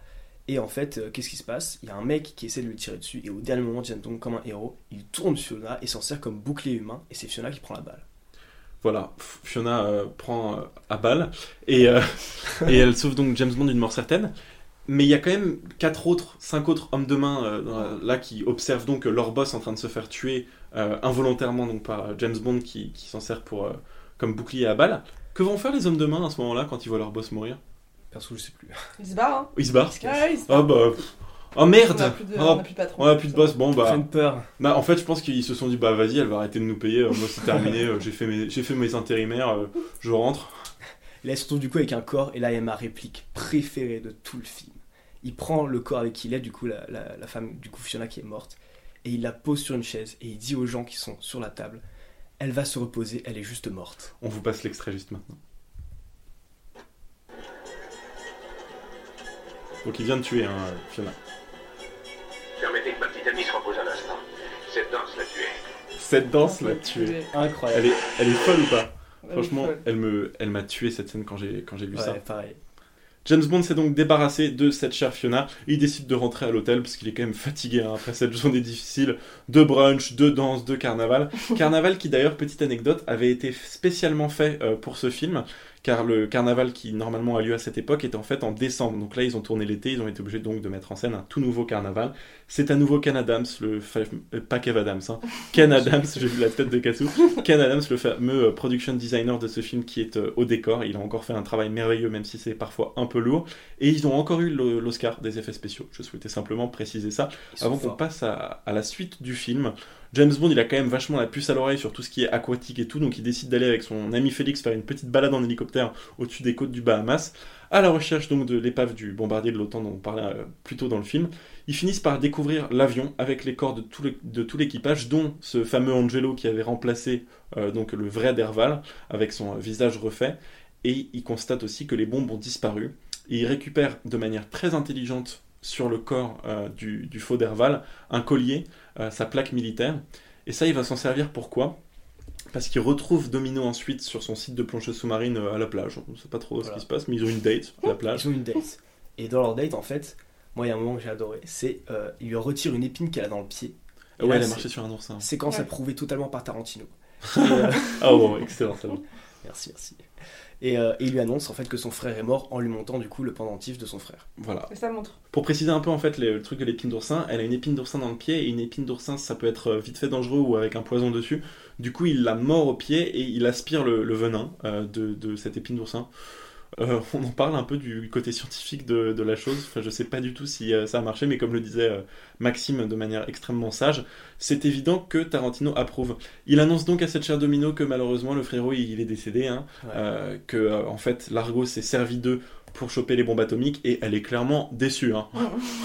et en fait qu'est-ce qui se passe? Il y a un mec qui essaie de lui tirer dessus, et au dernier moment James Bond comme un héros, il tourne Fiona et s'en sert comme bouclier humain, et c'est Fiona qui prend la balle. Voilà, Fiona euh, prend euh, à balle et, euh, *laughs* et elle sauve donc James Bond d'une mort certaine. Mais il y a quand même quatre autres, cinq autres hommes de main euh, là qui observent donc leur boss en train de se faire tuer euh, involontairement donc par euh, James Bond qui, qui s'en sert pour euh, comme bouclier à balle. Que vont faire les hommes de main à ce moment-là quand ils voient leur boss mourir? Perso je sais plus. Il se barre, hein. Ils se barrent. Ouais, il se Oh bah. pff. Oh merde On a plus de, Oh, on a plus de patron. On a plus de boss, bon Ils bah. peur. Bah, en fait, je pense qu'ils se sont dit, bah vas-y, elle va arrêter de nous payer, euh, moi c'est terminé, euh, j'ai fait, mes... j'ai fait mes intérimaires, euh, je rentre. Et là, retrouve du coup avec un corps, et là, il y a ma réplique préférée de tout le film. Il prend le corps avec qui il est, du coup, la, la- la femme, du coup, Fiona qui est morte, et il la pose sur une chaise, et il dit aux gens qui sont sur la table Elle va se reposer, elle est juste morte. On vous passe l'extrait juste maintenant. Donc il vient de tuer, hein, Fiona. Permettez que ma petite amie se repose un instant. Cette danse l'a tuée. Cette danse l'a tué. Incroyable. Elle est, elle est folle ou pas? Elle Franchement, folle. elle me, elle m'a tué cette scène quand j'ai, quand j'ai lu Ouais, ça. pareil. James Bond s'est donc débarrassé de cette chère Fiona. Il décide de rentrer à l'hôtel parce qu'il est quand même fatigué hein, après cette journée difficile de brunch, de danse, de carnaval. *laughs* Carnaval qui d'ailleurs, petite anecdote, avait été spécialement fait euh, pour ce film car le carnaval qui normalement a lieu à cette époque est en fait en décembre. Donc là, ils ont tourné l'été, ils ont été obligés donc de mettre en scène un tout nouveau carnaval. C'est à nouveau Ken Adams, le euh, pas Kev Adams, hein. *laughs* Ken Adams, j'ai vu la tête de Kassou. Ken Adams, le fameux euh, production designer de ce film qui est euh, au décor. Il a encore fait un travail merveilleux, même si c'est parfois un peu lourd. Et ils ont encore eu l'Oscar des effets spéciaux. Je souhaitais simplement préciser ça avant qu'on passe à, à la suite du film. James Bond, il a quand même vachement la puce à l'oreille sur tout ce qui est aquatique et tout, donc il décide d'aller avec son ami Félix faire une petite balade en hélicoptère au-dessus des côtes du Bahamas, à la recherche donc de l'épave du bombardier de l'OTAN dont on parlait euh, plus tôt dans le film. Ils finissent par découvrir l'avion avec les corps de tout l'équipage, dont ce fameux Angelo qui avait remplacé euh, le vrai Derval avec son euh, visage refait, et ils constatent aussi que les bombes ont disparu. Et ils récupèrent de manière très intelligente sur le corps euh, du, du faux Derval un collier, euh, sa plaque militaire. Et ça, il va s'en servir pourquoi? Parce qu'il retrouve Domino ensuite sur son site de plongeuse sous-marine euh, à la plage. On ne sait pas trop ce qui se passe, mais ils ont une date à la plage. Ils ont une date. Et dans leur date, en fait, moi, il y a un moment que j'ai adoré. C'est euh, il lui retire une épine qu'elle a dans le pied. Et ouais, là, elle a c'est- marché sur un oursin. Séquence Ouais. approuvée totalement par Tarantino. *laughs* Et, euh, Ah ouais, excellent, ça va. *laughs* merci, merci. Et, euh, et il lui annonce en fait que son frère est mort en lui montant du coup le pendentif de son frère. Voilà. Et ça montre. Pour préciser un peu en fait le, le truc de l'épine d'oursin, elle a une épine d'oursin dans le pied et une épine d'oursin ça peut être euh, vite fait dangereux ou avec un poison dessus. Du coup il la mord au pied et il aspire le, le venin euh, de, de cette épine d'oursin. Euh, on en parle un peu du côté scientifique de, de la chose. Enfin, je sais pas du tout si euh, ça a marché, mais comme le disait euh, Maxime de manière extrêmement sage, c'est évident que Tarantino approuve. Il annonce donc à cette chère Domino que malheureusement le frérot il, il est décédé, hein, Ouais. que en fait Largo s'est servi d'eux pour choper les bombes atomiques et elle est clairement déçue. Hein.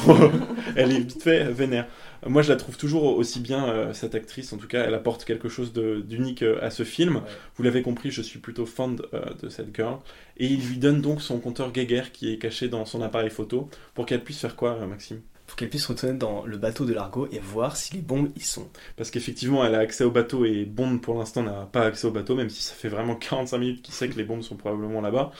*laughs* elle est vite fait vénère. Moi, je la trouve toujours aussi bien, euh, cette actrice. En tout cas, elle apporte quelque chose d'unique euh, à ce film. Ouais. Vous l'avez compris, je suis plutôt fan de, euh, de cette girl. Et il lui donne donc son compteur Geiger qui est caché dans son appareil photo pour qu'elle puisse faire quoi, Maxime? Pour qu'elle puisse retourner dans le bateau de Largo et voir si les bombes y sont. Parce qu'effectivement, elle a accès au bateau et Bond, pour l'instant, n'a pas accès au bateau, même si ça fait vraiment 45 minutes qu'il sait que les bombes sont probablement là-bas.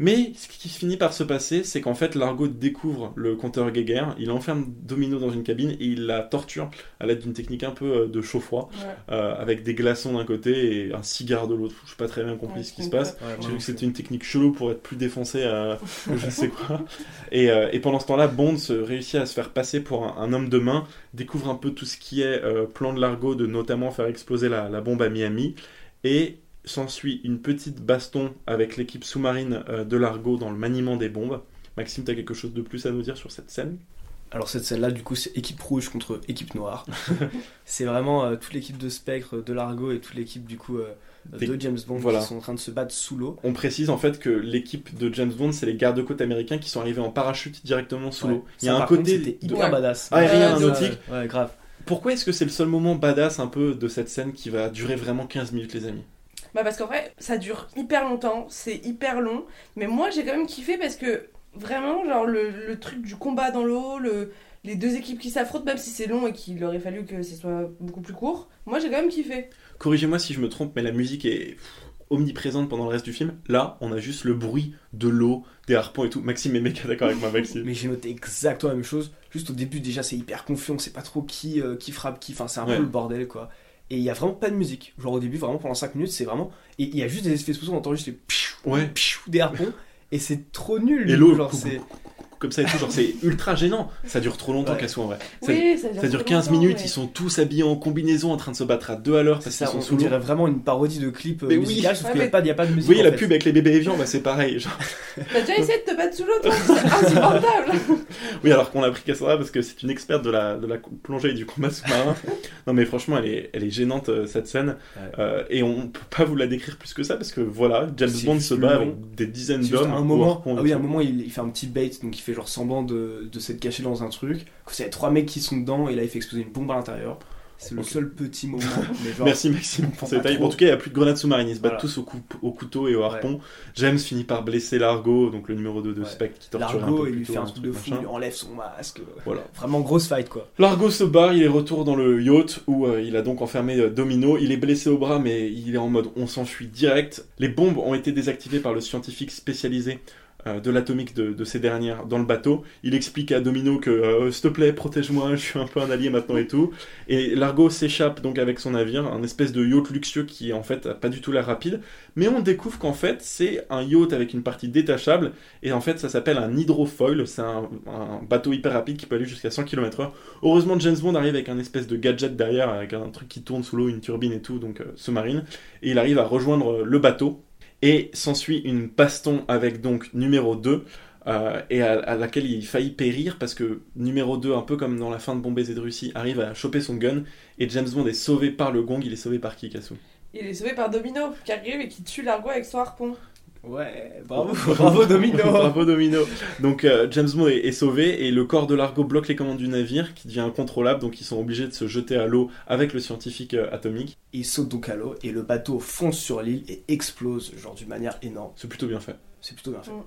Mais ce qui finit par se passer, c'est qu'en fait, Largo découvre le compteur Geiger, il enferme Domino dans une cabine et il la torture à l'aide d'une technique un peu euh, de chaud-froid, Ouais. euh, avec des glaçons d'un côté et un cigare de l'autre. Je n'ai pas très bien compris Ouais, ce qui se passe. Ouais, J'ai vu que c'était une technique chelou pour être plus défoncé à *laughs* je sais quoi. Et, euh, et pendant ce temps-là, Bond se réussit à se faire passer pour un, un homme de main, découvre un peu tout ce qui est euh, plan de Largo, de notamment faire exploser la, la bombe à Miami, et s'ensuit une petite baston avec l'équipe sous-marine euh, de Largo dans le maniement des bombes. Maxime, t'as quelque chose de plus à nous dire sur cette scène? Alors cette scène-là, du coup, c'est équipe rouge contre équipe noire. *laughs* c'est vraiment euh, toute l'équipe de Spectre, de Largo et toute l'équipe du coup euh, Des- de James Bond voilà. qui sont en train de se battre sous l'eau. On précise en fait que l'équipe de James Bond, c'est les gardes-côtes américains qui sont arrivés en parachute directement sous Ouais. l'eau. Il y a un par contre, côté c'était hyper Ouais. badass. aérien Ouais, nautique. Ouais, grave. Pourquoi est-ce que c'est le seul moment badass un peu de cette scène qui va durer vraiment 15 minutes, les amis? Bah parce qu'en vrai, ça dure hyper longtemps, c'est hyper long, mais moi j'ai quand même kiffé parce que vraiment, genre le, le truc du combat dans l'eau, le, les deux équipes qui s'affrontent, même si c'est long et qu'il aurait fallu que ce soit beaucoup plus court, moi j'ai quand même kiffé. Corrigez-moi si je me trompe, mais la musique est omniprésente pendant le reste du film. Là, on a juste le bruit de l'eau, des harpons et tout. Maxime est méga d'accord avec moi, Maxime. Mais j'ai noté exactement la même chose. Juste au début, déjà, c'est hyper confiant, c'est pas trop qui, euh, qui frappe qui. Enfin, c'est un Ouais. peu le bordel, quoi. Et il y a vraiment pas de musique. Genre au début, vraiment pendant 5 minutes, c'est vraiment. Et il y a juste des effets spéciaux, on entend juste les Ouais. pfiou des harpons. Et c'est trop nul. Et l'eau, genre c'est. Comme ça et tout, genre c'est ultra gênant. Ça dure trop longtemps Ouais. qu'à soi en vrai. Ça, Oui, ça dure, ça dure trop 15 longtemps, minutes, ils sont tous habillés en combinaison en train de se battre à deux à l'heure parce qu'ils ça, sont on, sous dirait vraiment une parodie de clip euh, Mais oui. musical, sauf Ouais, qu'il n'y a, pas- a de Vous musique. voyez en la fait. pub avec les bébés évians, bah c'est pareil. genre. T'as *laughs* déjà essayé de te battre sous l'eau, toi C'est insupportable *laughs* Oui, alors qu'on a pris Cassandra parce que c'est une experte de la, de la plongée et du combat sous-marin. *laughs* non, mais franchement, elle est, elle est gênante euh, cette scène. Ouais. Euh, et on peut pas vous la décrire plus que ça parce que voilà, James Bond se bat avec des dizaines C'est juste d'hommes. à un moment, ah oui, à un moment il, il fait un petit bait, donc il fait genre semblant de, de s'être caché dans un truc. C'est trois mecs qui sont dedans et là il fait exploser une bombe à l'intérieur. C'est le seul petit moment. *laughs* Mais genre, Merci Maxime pour ces détails. En tout cas, il n'y a plus de grenades sous-marines. Ils se battent Voilà. tous au, coup- au couteau et au harpon. James finit par blesser Largo, donc le numéro 2 de Ouais. Spectre qui torture un Largo, peu il lui fait un un truc de fou, machin. il enlève son masque. Voilà. Vraiment grosse fight quoi. Largo se barre, il est retour dans le yacht où euh, il a donc enfermé euh, Domino. Il est blessé au bras, mais il est en mode on s'enfuit direct. Les bombes ont été désactivées par le scientifique spécialisé de l'atomique de, ces dernières dans le bateau. Il explique à Domino que euh, s'il te plaît, protège-moi, je suis un peu un allié maintenant et tout. Et Largo s'échappe donc avec son navire, un espèce de yacht luxueux qui en fait pas du tout l'air rapide. Mais on découvre qu'en fait c'est un yacht avec une partie détachable et en fait ça s'appelle un hydrofoil. C'est un, bateau hyper rapide qui peut aller jusqu'à 100 km/h. Heureusement, James Bond arrive avec un espèce de gadget derrière, avec un truc qui tourne sous l'eau, une turbine et tout, donc euh, sous-marine. Et il arrive à rejoindre euh, le bateau. Et s'ensuit une baston avec donc numéro 2, euh, et à, laquelle il faillit périr parce que numéro 2, un peu comme dans la fin de Bon Baiser de Russie, arrive à choper son gun. Et James Bond est sauvé par le gong. Il est sauvé par qui, Il est sauvé par Domino, qui arrive et qui tue Largo avec son harpon. Ouais, bravo, *laughs* *laughs* bravo Domino. Bravo Domino. Donc euh, James Bond est, est sauvé et le corps de Largo bloque les commandes du navire qui devient incontrôlable. Donc ils sont obligés de se jeter à l'eau avec le scientifique euh, atomique. Il saute donc à l'eau et le bateau fonce sur l'île et explose, genre d'une manière énorme. C'est plutôt bien fait. C'est plutôt bien fait. Mm.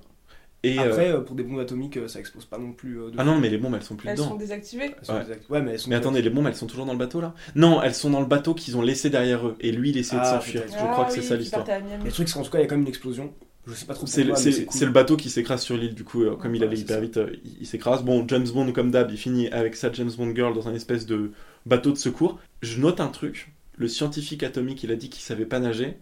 Et euh, Après, euh, pour des bombes atomiques, ça explose pas non plus. de ah non, mais les bombes elles sont plus Elles dedans. sont désactivées. Elles sont Ouais. exact- Ouais, mais elles sont. Mais attendez, les bombes elles sont toujours dans le bateau là? Non, elles sont dans le bateau qu'ils ont laissé derrière eux et lui il essaie de Ah, s'enfuir. Je crois que c'est oui, ça l'histoire. Miami. Le truc, c'est qu'en tout cas, il y a quand même une explosion. Je sais pas trop C'est c'est- cool. le bateau qui s'écrase sur l'île, du coup, euh, comme il allait hyper ça. vite, euh, il, il s'écrase. Bon, James Bond, comme d'hab, il finit avec sa James Bond Girl dans un espèce de bateau de secours. Je note un truc, le scientifique atomique, il a dit qu'il savait pas nager,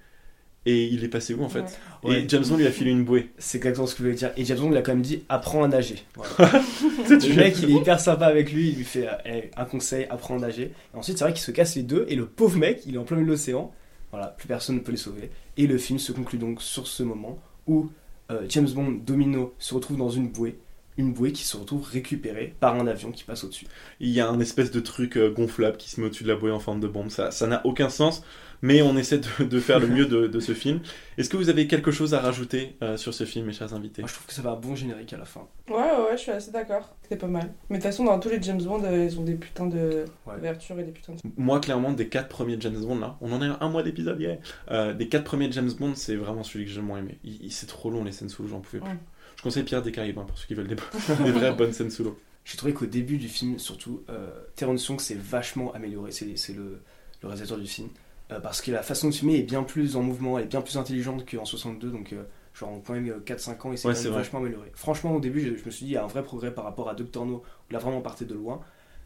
et il est passé où en fait? Ouais. Ouais. Et James Bond lui a filé une bouée. *laughs* C'est exactement ce que je voulais dire. Et James Bond il a quand même dit apprends à nager. Voilà. *laughs* le mec il est hyper sympa avec lui, il lui fait euh, un conseil, apprends à nager. Et ensuite c'est vrai qu'il se casse les deux et le pauvre mec il est en plein milieu de l'océan. Voilà, plus personne ne peut les sauver. Et le film se conclut donc sur ce moment où euh, James Bond Domino se retrouve dans une bouée. Une bouée qui se retrouve récupérée par un avion qui passe au-dessus. Il y a un espèce de truc euh, gonflable qui se met au-dessus de la bouée en forme de bombe. Ça ça n'a aucun sens, mais on essaie de, de faire le mieux de, de ce film. Est-ce que vous avez quelque chose à rajouter euh, sur ce film, mes chers invités? Moi je trouve que ça va un bon générique à la fin. Ouais, ouais, ouais, je suis assez d'accord. C'était pas mal. Mais de toute façon, dans tous les James Bond, euh, ils ont des putains de Ouais. ouvertures et des putains de. Moi, clairement, des quatre premiers James Bond, là, on en est à un mois d'épisode, yeah. Euh, des quatre premiers James Bond, c'est vraiment celui que j'ai le moins aimé. Il, il- c'est trop long, les scènes sous l'eau, j'en pouvais plus. Ouais. Je conseille Pierre des Caraïbes, hein, pour ceux qui veulent des, *laughs* des vraies bonnes scènes sous l'eau. J'ai trouvé qu'au début du film, surtout, euh, Terrence Young s'est vachement amélioré. C'est c'est le, le réalisateur du film. Euh, parce que la façon de filmer est bien plus en mouvement, elle est bien plus intelligente qu'en 62. Donc, euh, genre, en quand même euh, 4-5 ans, il s'est Ouais, vachement amélioré. Franchement, au début, je, je me suis dit, il y a un vrai progrès par rapport à Doctor No, où là, vraiment, partait de loin.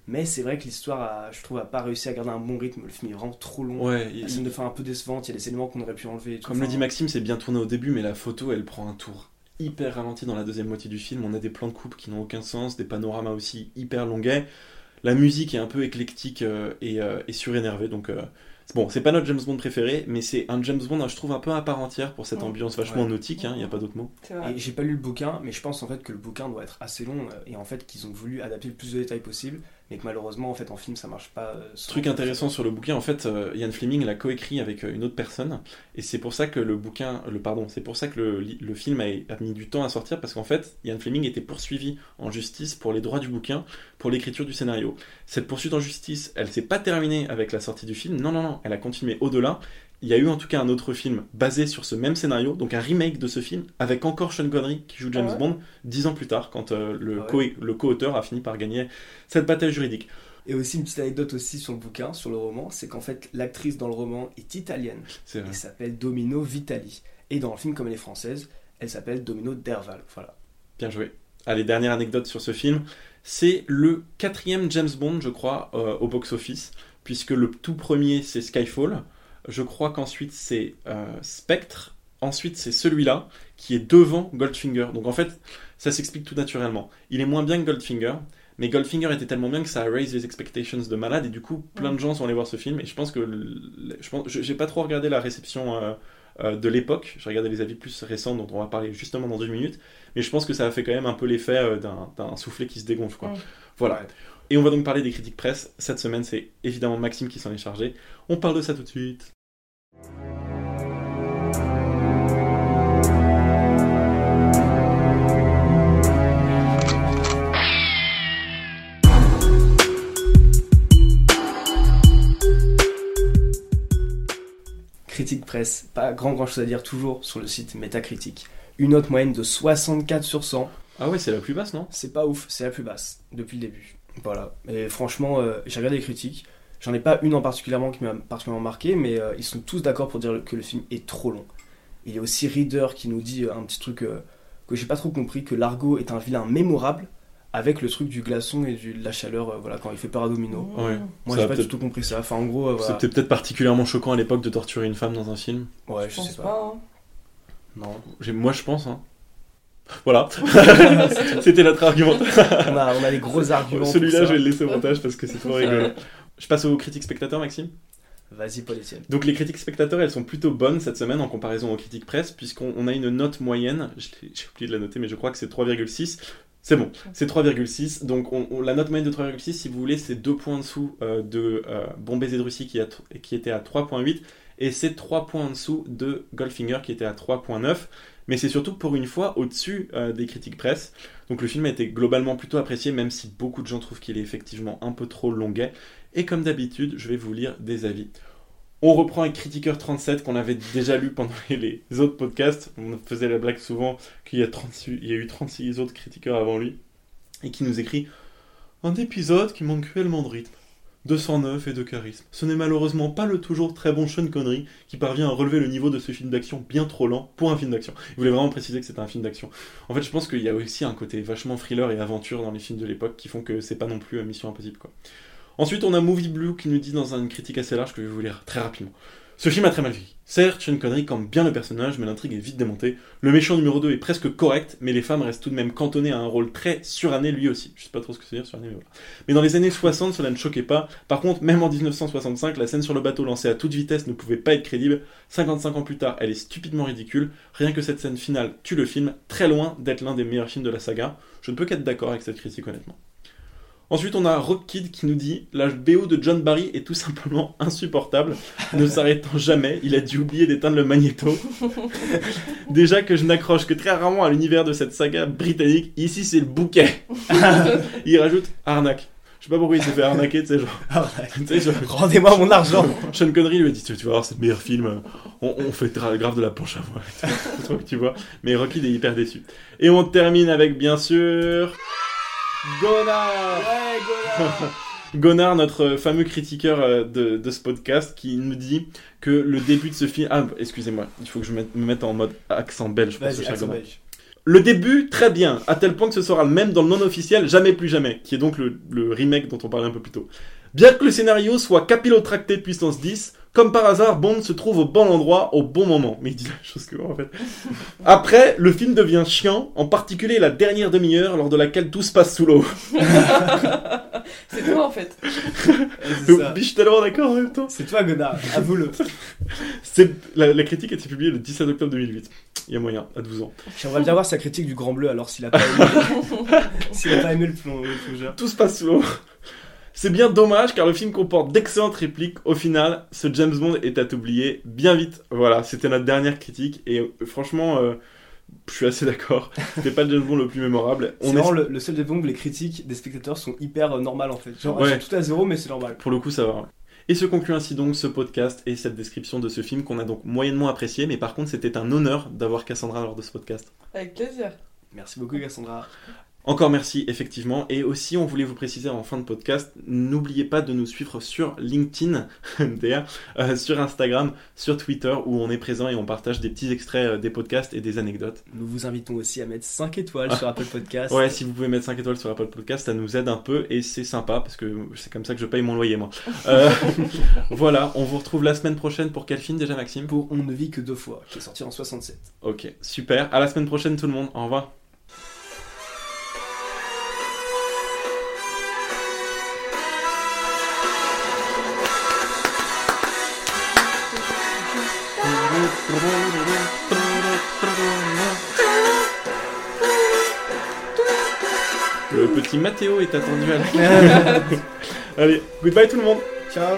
Mais c'est vrai que l'histoire, a- je trouve, a pas réussi à garder un bon rythme. Le film est vraiment trop long. Ouais, il- La scène de fin un peu décevante, il y a des éléments qu'on aurait pu enlever. tout. comme le dit Maxime, c'est bien tourné au début, mais la photo, elle prend un tour hyper ralenti dans la deuxième moitié du film. On a des plans de coupe qui n'ont aucun sens, des panoramas aussi hyper longuets. La musique est un peu éclectique euh, et, euh, et surénervée, donc... Bon, c'est pas notre James Bond préféré, mais c'est un James Bond, je trouve, un peu à part entière pour cette ambiance vachement Ouais. nautique, il n'y a pas d'autre mot. Et j'ai pas lu le bouquin, mais je pense en fait que le bouquin doit être assez long euh, et en fait qu'ils ont voulu adapter le plus de détails possible, mais que malheureusement en fait en film ça marche pas. euh, Truc intéressant sur le bouquin, en fait, euh, Ian Fleming l'a coécrit avec euh, une autre personne, et c'est pour ça que le bouquin, le pardon, c'est pour ça que le film a, a mis du temps à sortir, parce qu'en fait, Ian Fleming était poursuivi en justice pour les droits du bouquin, pour l'écriture du scénario. Cette poursuite en justice, elle s'est pas terminée avec la sortie du film, non, non, non, elle a continué au-delà, il y a eu en tout cas un autre film basé sur ce même scénario, donc un remake de ce film, avec encore Sean Connery qui joue James Ah ouais Bond, dix ans plus tard, quand euh, le, Ah ouais. co- le co-auteur a fini par gagner cette bataille juridique. Et aussi une petite anecdote aussi sur le bouquin, sur le roman, c'est qu'en fait l'actrice dans le roman est italienne. C'est vrai. Elle s'appelle Domino Vitali. Et dans le film, comme elle est française, elle s'appelle Domino Derval. Voilà. Bien joué. Allez, dernière anecdote sur ce film. C'est le quatrième James Bond, je crois, euh, au box-office, puisque le tout premier, c'est Skyfall. Je crois qu'ensuite, c'est euh, Spectre. Ensuite, c'est celui-là, qui est devant Goldfinger. Donc en fait, ça s'explique tout naturellement. Il est moins bien que Goldfinger, mais Goldfinger était tellement bien que ça a raised les expectations de malade, et du coup, plein de gens sont allés voir ce film. Et je pense que. Je pense, j'ai pas trop regardé la réception. euh, euh, de l'époque. J'ai regardé les avis plus récents dont on va parler justement dans une minute. Mais je pense que ça a fait quand même un peu l'effet euh, d'un soufflet qui se dégonfle. Quoi. Voilà. Et on va donc parler des critiques presse. Cette semaine, c'est évidemment Maxime qui s'en est chargé. On parle de ça tout de suite. Critique pas grand grand chose à dire toujours sur le site Metacritic. Une note moyenne de 64 sur 100. Ah ouais, c'est la plus basse, non? C'est pas ouf, c'est la plus basse depuis le début. Voilà. Et franchement, euh, j'ai regardé les critiques. J'en ai pas une en particulièrement qui m'a particulièrement marqué, mais euh, ils sont tous d'accord pour dire que le film est trop long. Il y a aussi Reader qui nous dit euh, un petit truc euh, que j'ai pas trop compris que Largo est un vilain mémorable avec le truc du glaçon et du- de la chaleur, euh, voilà, quand il fait peur à Domino. Ouais. Moi, j'ai pas du tout compris ça. Enfin, en gros, euh, voilà. C'était peut-être particulièrement choquant à l'époque de torturer une femme dans un film. Ouais, Je je, pense sais pas. pas. hein. Non. Moi, je pense. Hein. *laughs* Voilà. *laughs* C'était notre argument. on, a, on a des gros arguments. Celui-là, je vais le laisser au montage parce que c'est trop rigolo. Je passe aux critiques spectateurs, Maxime Vas-y, Paul Etienne. Donc les critiques spectateurs, elles sont plutôt bonnes cette semaine en comparaison aux critiques presse, puisqu'on on a une note moyenne, j'ai oublié de la noter, mais je crois que c'est 3,6. C'est bon, c'est 3,6. Donc on- on- la note moyenne de 3,6, si vous voulez, c'est deux points en dessous euh, de euh, baiser de Russie qui, a t- qui était à 3,8, et c'est 3 points en dessous de Goldfinger qui était à 3,9. Mais c'est surtout pour une fois au-dessus euh, des critiques presse. Donc le film a été globalement plutôt apprécié, même si beaucoup de gens trouvent qu'il est effectivement un peu trop longuet. Et comme d'habitude, je vais vous lire des avis. On reprend avec Critiqueur 37 qu'on avait déjà lu pendant *laughs* les autres podcasts. On faisait la blague souvent qu'il y a, 36 il y a eu 36 autres critiqueurs avant lui. Et qui nous écrit Un épisode qui manque cruellement de rythme, de sang neuf et de charisme. Ce n'est malheureusement pas le toujours très bon Sean Connery qui parvient à relever le niveau de ce film d'action bien trop lent pour un film d'action. Il voulait vraiment préciser que c'était un film d'action. En fait, je pense qu'il y a aussi un côté vachement thriller et aventure dans les films de l'époque qui font que c'est pas non plus euh, Mission Impossible quoi. Ensuite, on a Movie Blue qui nous dit dans une critique assez large que je vais vous lire très rapidement. Ce film a très mal vieilli. Certes, Sean Connery campe bien le personnage, mais l'intrigue est vite démontée. Le méchant numéro 2 est presque correct, mais les femmes restent tout de même cantonnées à un rôle très suranné lui aussi. Je sais pas trop ce que c'est dire suranné, mais voilà. Mais dans les années 60, cela ne choquait pas. Par contre, même en 1965, la scène sur le bateau lancée à toute vitesse ne pouvait pas être crédible. 55 ans plus tard, elle est stupidement ridicule. Rien que cette scène finale tue le film, très loin d'être l'un des meilleurs films de la saga. Je ne peux qu'être d'accord avec cette critique honnêtement. Ensuite, on a Rockkid qui nous dit La BO de John Barry est tout simplement *laughs* insupportable, ne s'arrêtant jamais. Il a dû oublier d'éteindre le magnéto. *laughs* Déjà que je n'accroche que très rarement à l'univers de cette saga britannique, ici c'est le bouquet. *laughs* il rajoute arnaque. Je sais pas pourquoi il s'est fait arnaquer, tu sais, genre. genre- Rendez-moi mon argent. Sean Connery lui a dit Tu vas voir, c'est le meilleur film, on, on fait gra- grave de la planche à que tu vois. Mais Rocky est hyper déçu. Et on termine avec, bien sûr. Gonard *laughs* Gonard, notre fameux critiqueur euh, de, de ce podcast, qui nous dit que le début de ce film. Ah, excusez-moi, il faut que je me mette en mode accent belge pour ce accent Gonard. belge. Le début, très bien, à tel point que ce sera le même dans le non-officiel Jamais plus jamais, qui est donc le, le remake dont on parlait un peu plus tôt. Bien que le scénario soit capillotracté de puissance 10, comme par hasard, Bond se trouve au bon endroit au bon moment. Mais il dit la chose que moi, en fait. Après, le film devient chiant, en particulier la dernière demi-heure lors de laquelle tout se passe sous l'eau. *laughs* C'est toi en fait. Je suis tellement d'accord en même temps. C'est toi, Gonard, avoue-le. C'est- La, la critique a été publiée le 17 octobre 2008. Il y a moyen, à 12 ans. J'aimerais bien voir sa critique du Grand Bleu alors s'il a pas aimé, *laughs* s'il a pas aimé le plongeur. Tout se passe sous l'eau. C'est bien dommage car le film comporte d'excellentes répliques. Au final, ce James Bond est à oublier bien vite. Voilà, c'était notre dernière critique et euh, franchement, euh, je suis assez d'accord. C'était pas le James Bond le plus mémorable. C'est vraiment est... le, le seul des bons où les critiques des spectateurs sont hyper euh, normales en fait. Genre, Ouais. elles sont toutes à zéro, mais c'est normal. Pour le coup, ça va. Et se conclut ainsi donc ce podcast et cette description de ce film qu'on a donc moyennement apprécié, mais par contre c'était un honneur d'avoir Cassandra lors de ce podcast. Avec plaisir. Merci beaucoup, Cassandra. Encore merci, effectivement. Et aussi, on voulait vous préciser en fin de podcast, n'oubliez pas de nous suivre sur LinkedIn, *laughs* euh, sur Instagram, sur Twitter, où on est présent et on partage des petits extraits euh, des podcasts et des anecdotes. Nous vous invitons aussi à mettre 5 étoiles sur Apple Podcast. Ouais, si vous pouvez mettre 5 étoiles sur Apple Podcast, ça nous aide un peu et c'est sympa parce que c'est comme ça que je paye mon loyer, moi. Euh, *laughs* voilà, on vous retrouve la semaine prochaine pour quel film déjà, Maxime? Pour On ne vit que deux fois, qui est sorti en 67. Ok, super. À la semaine prochaine, tout le monde. Au revoir. Le petit Mathéo est attendu à la... *laughs* Allez, goodbye tout le monde. Ciao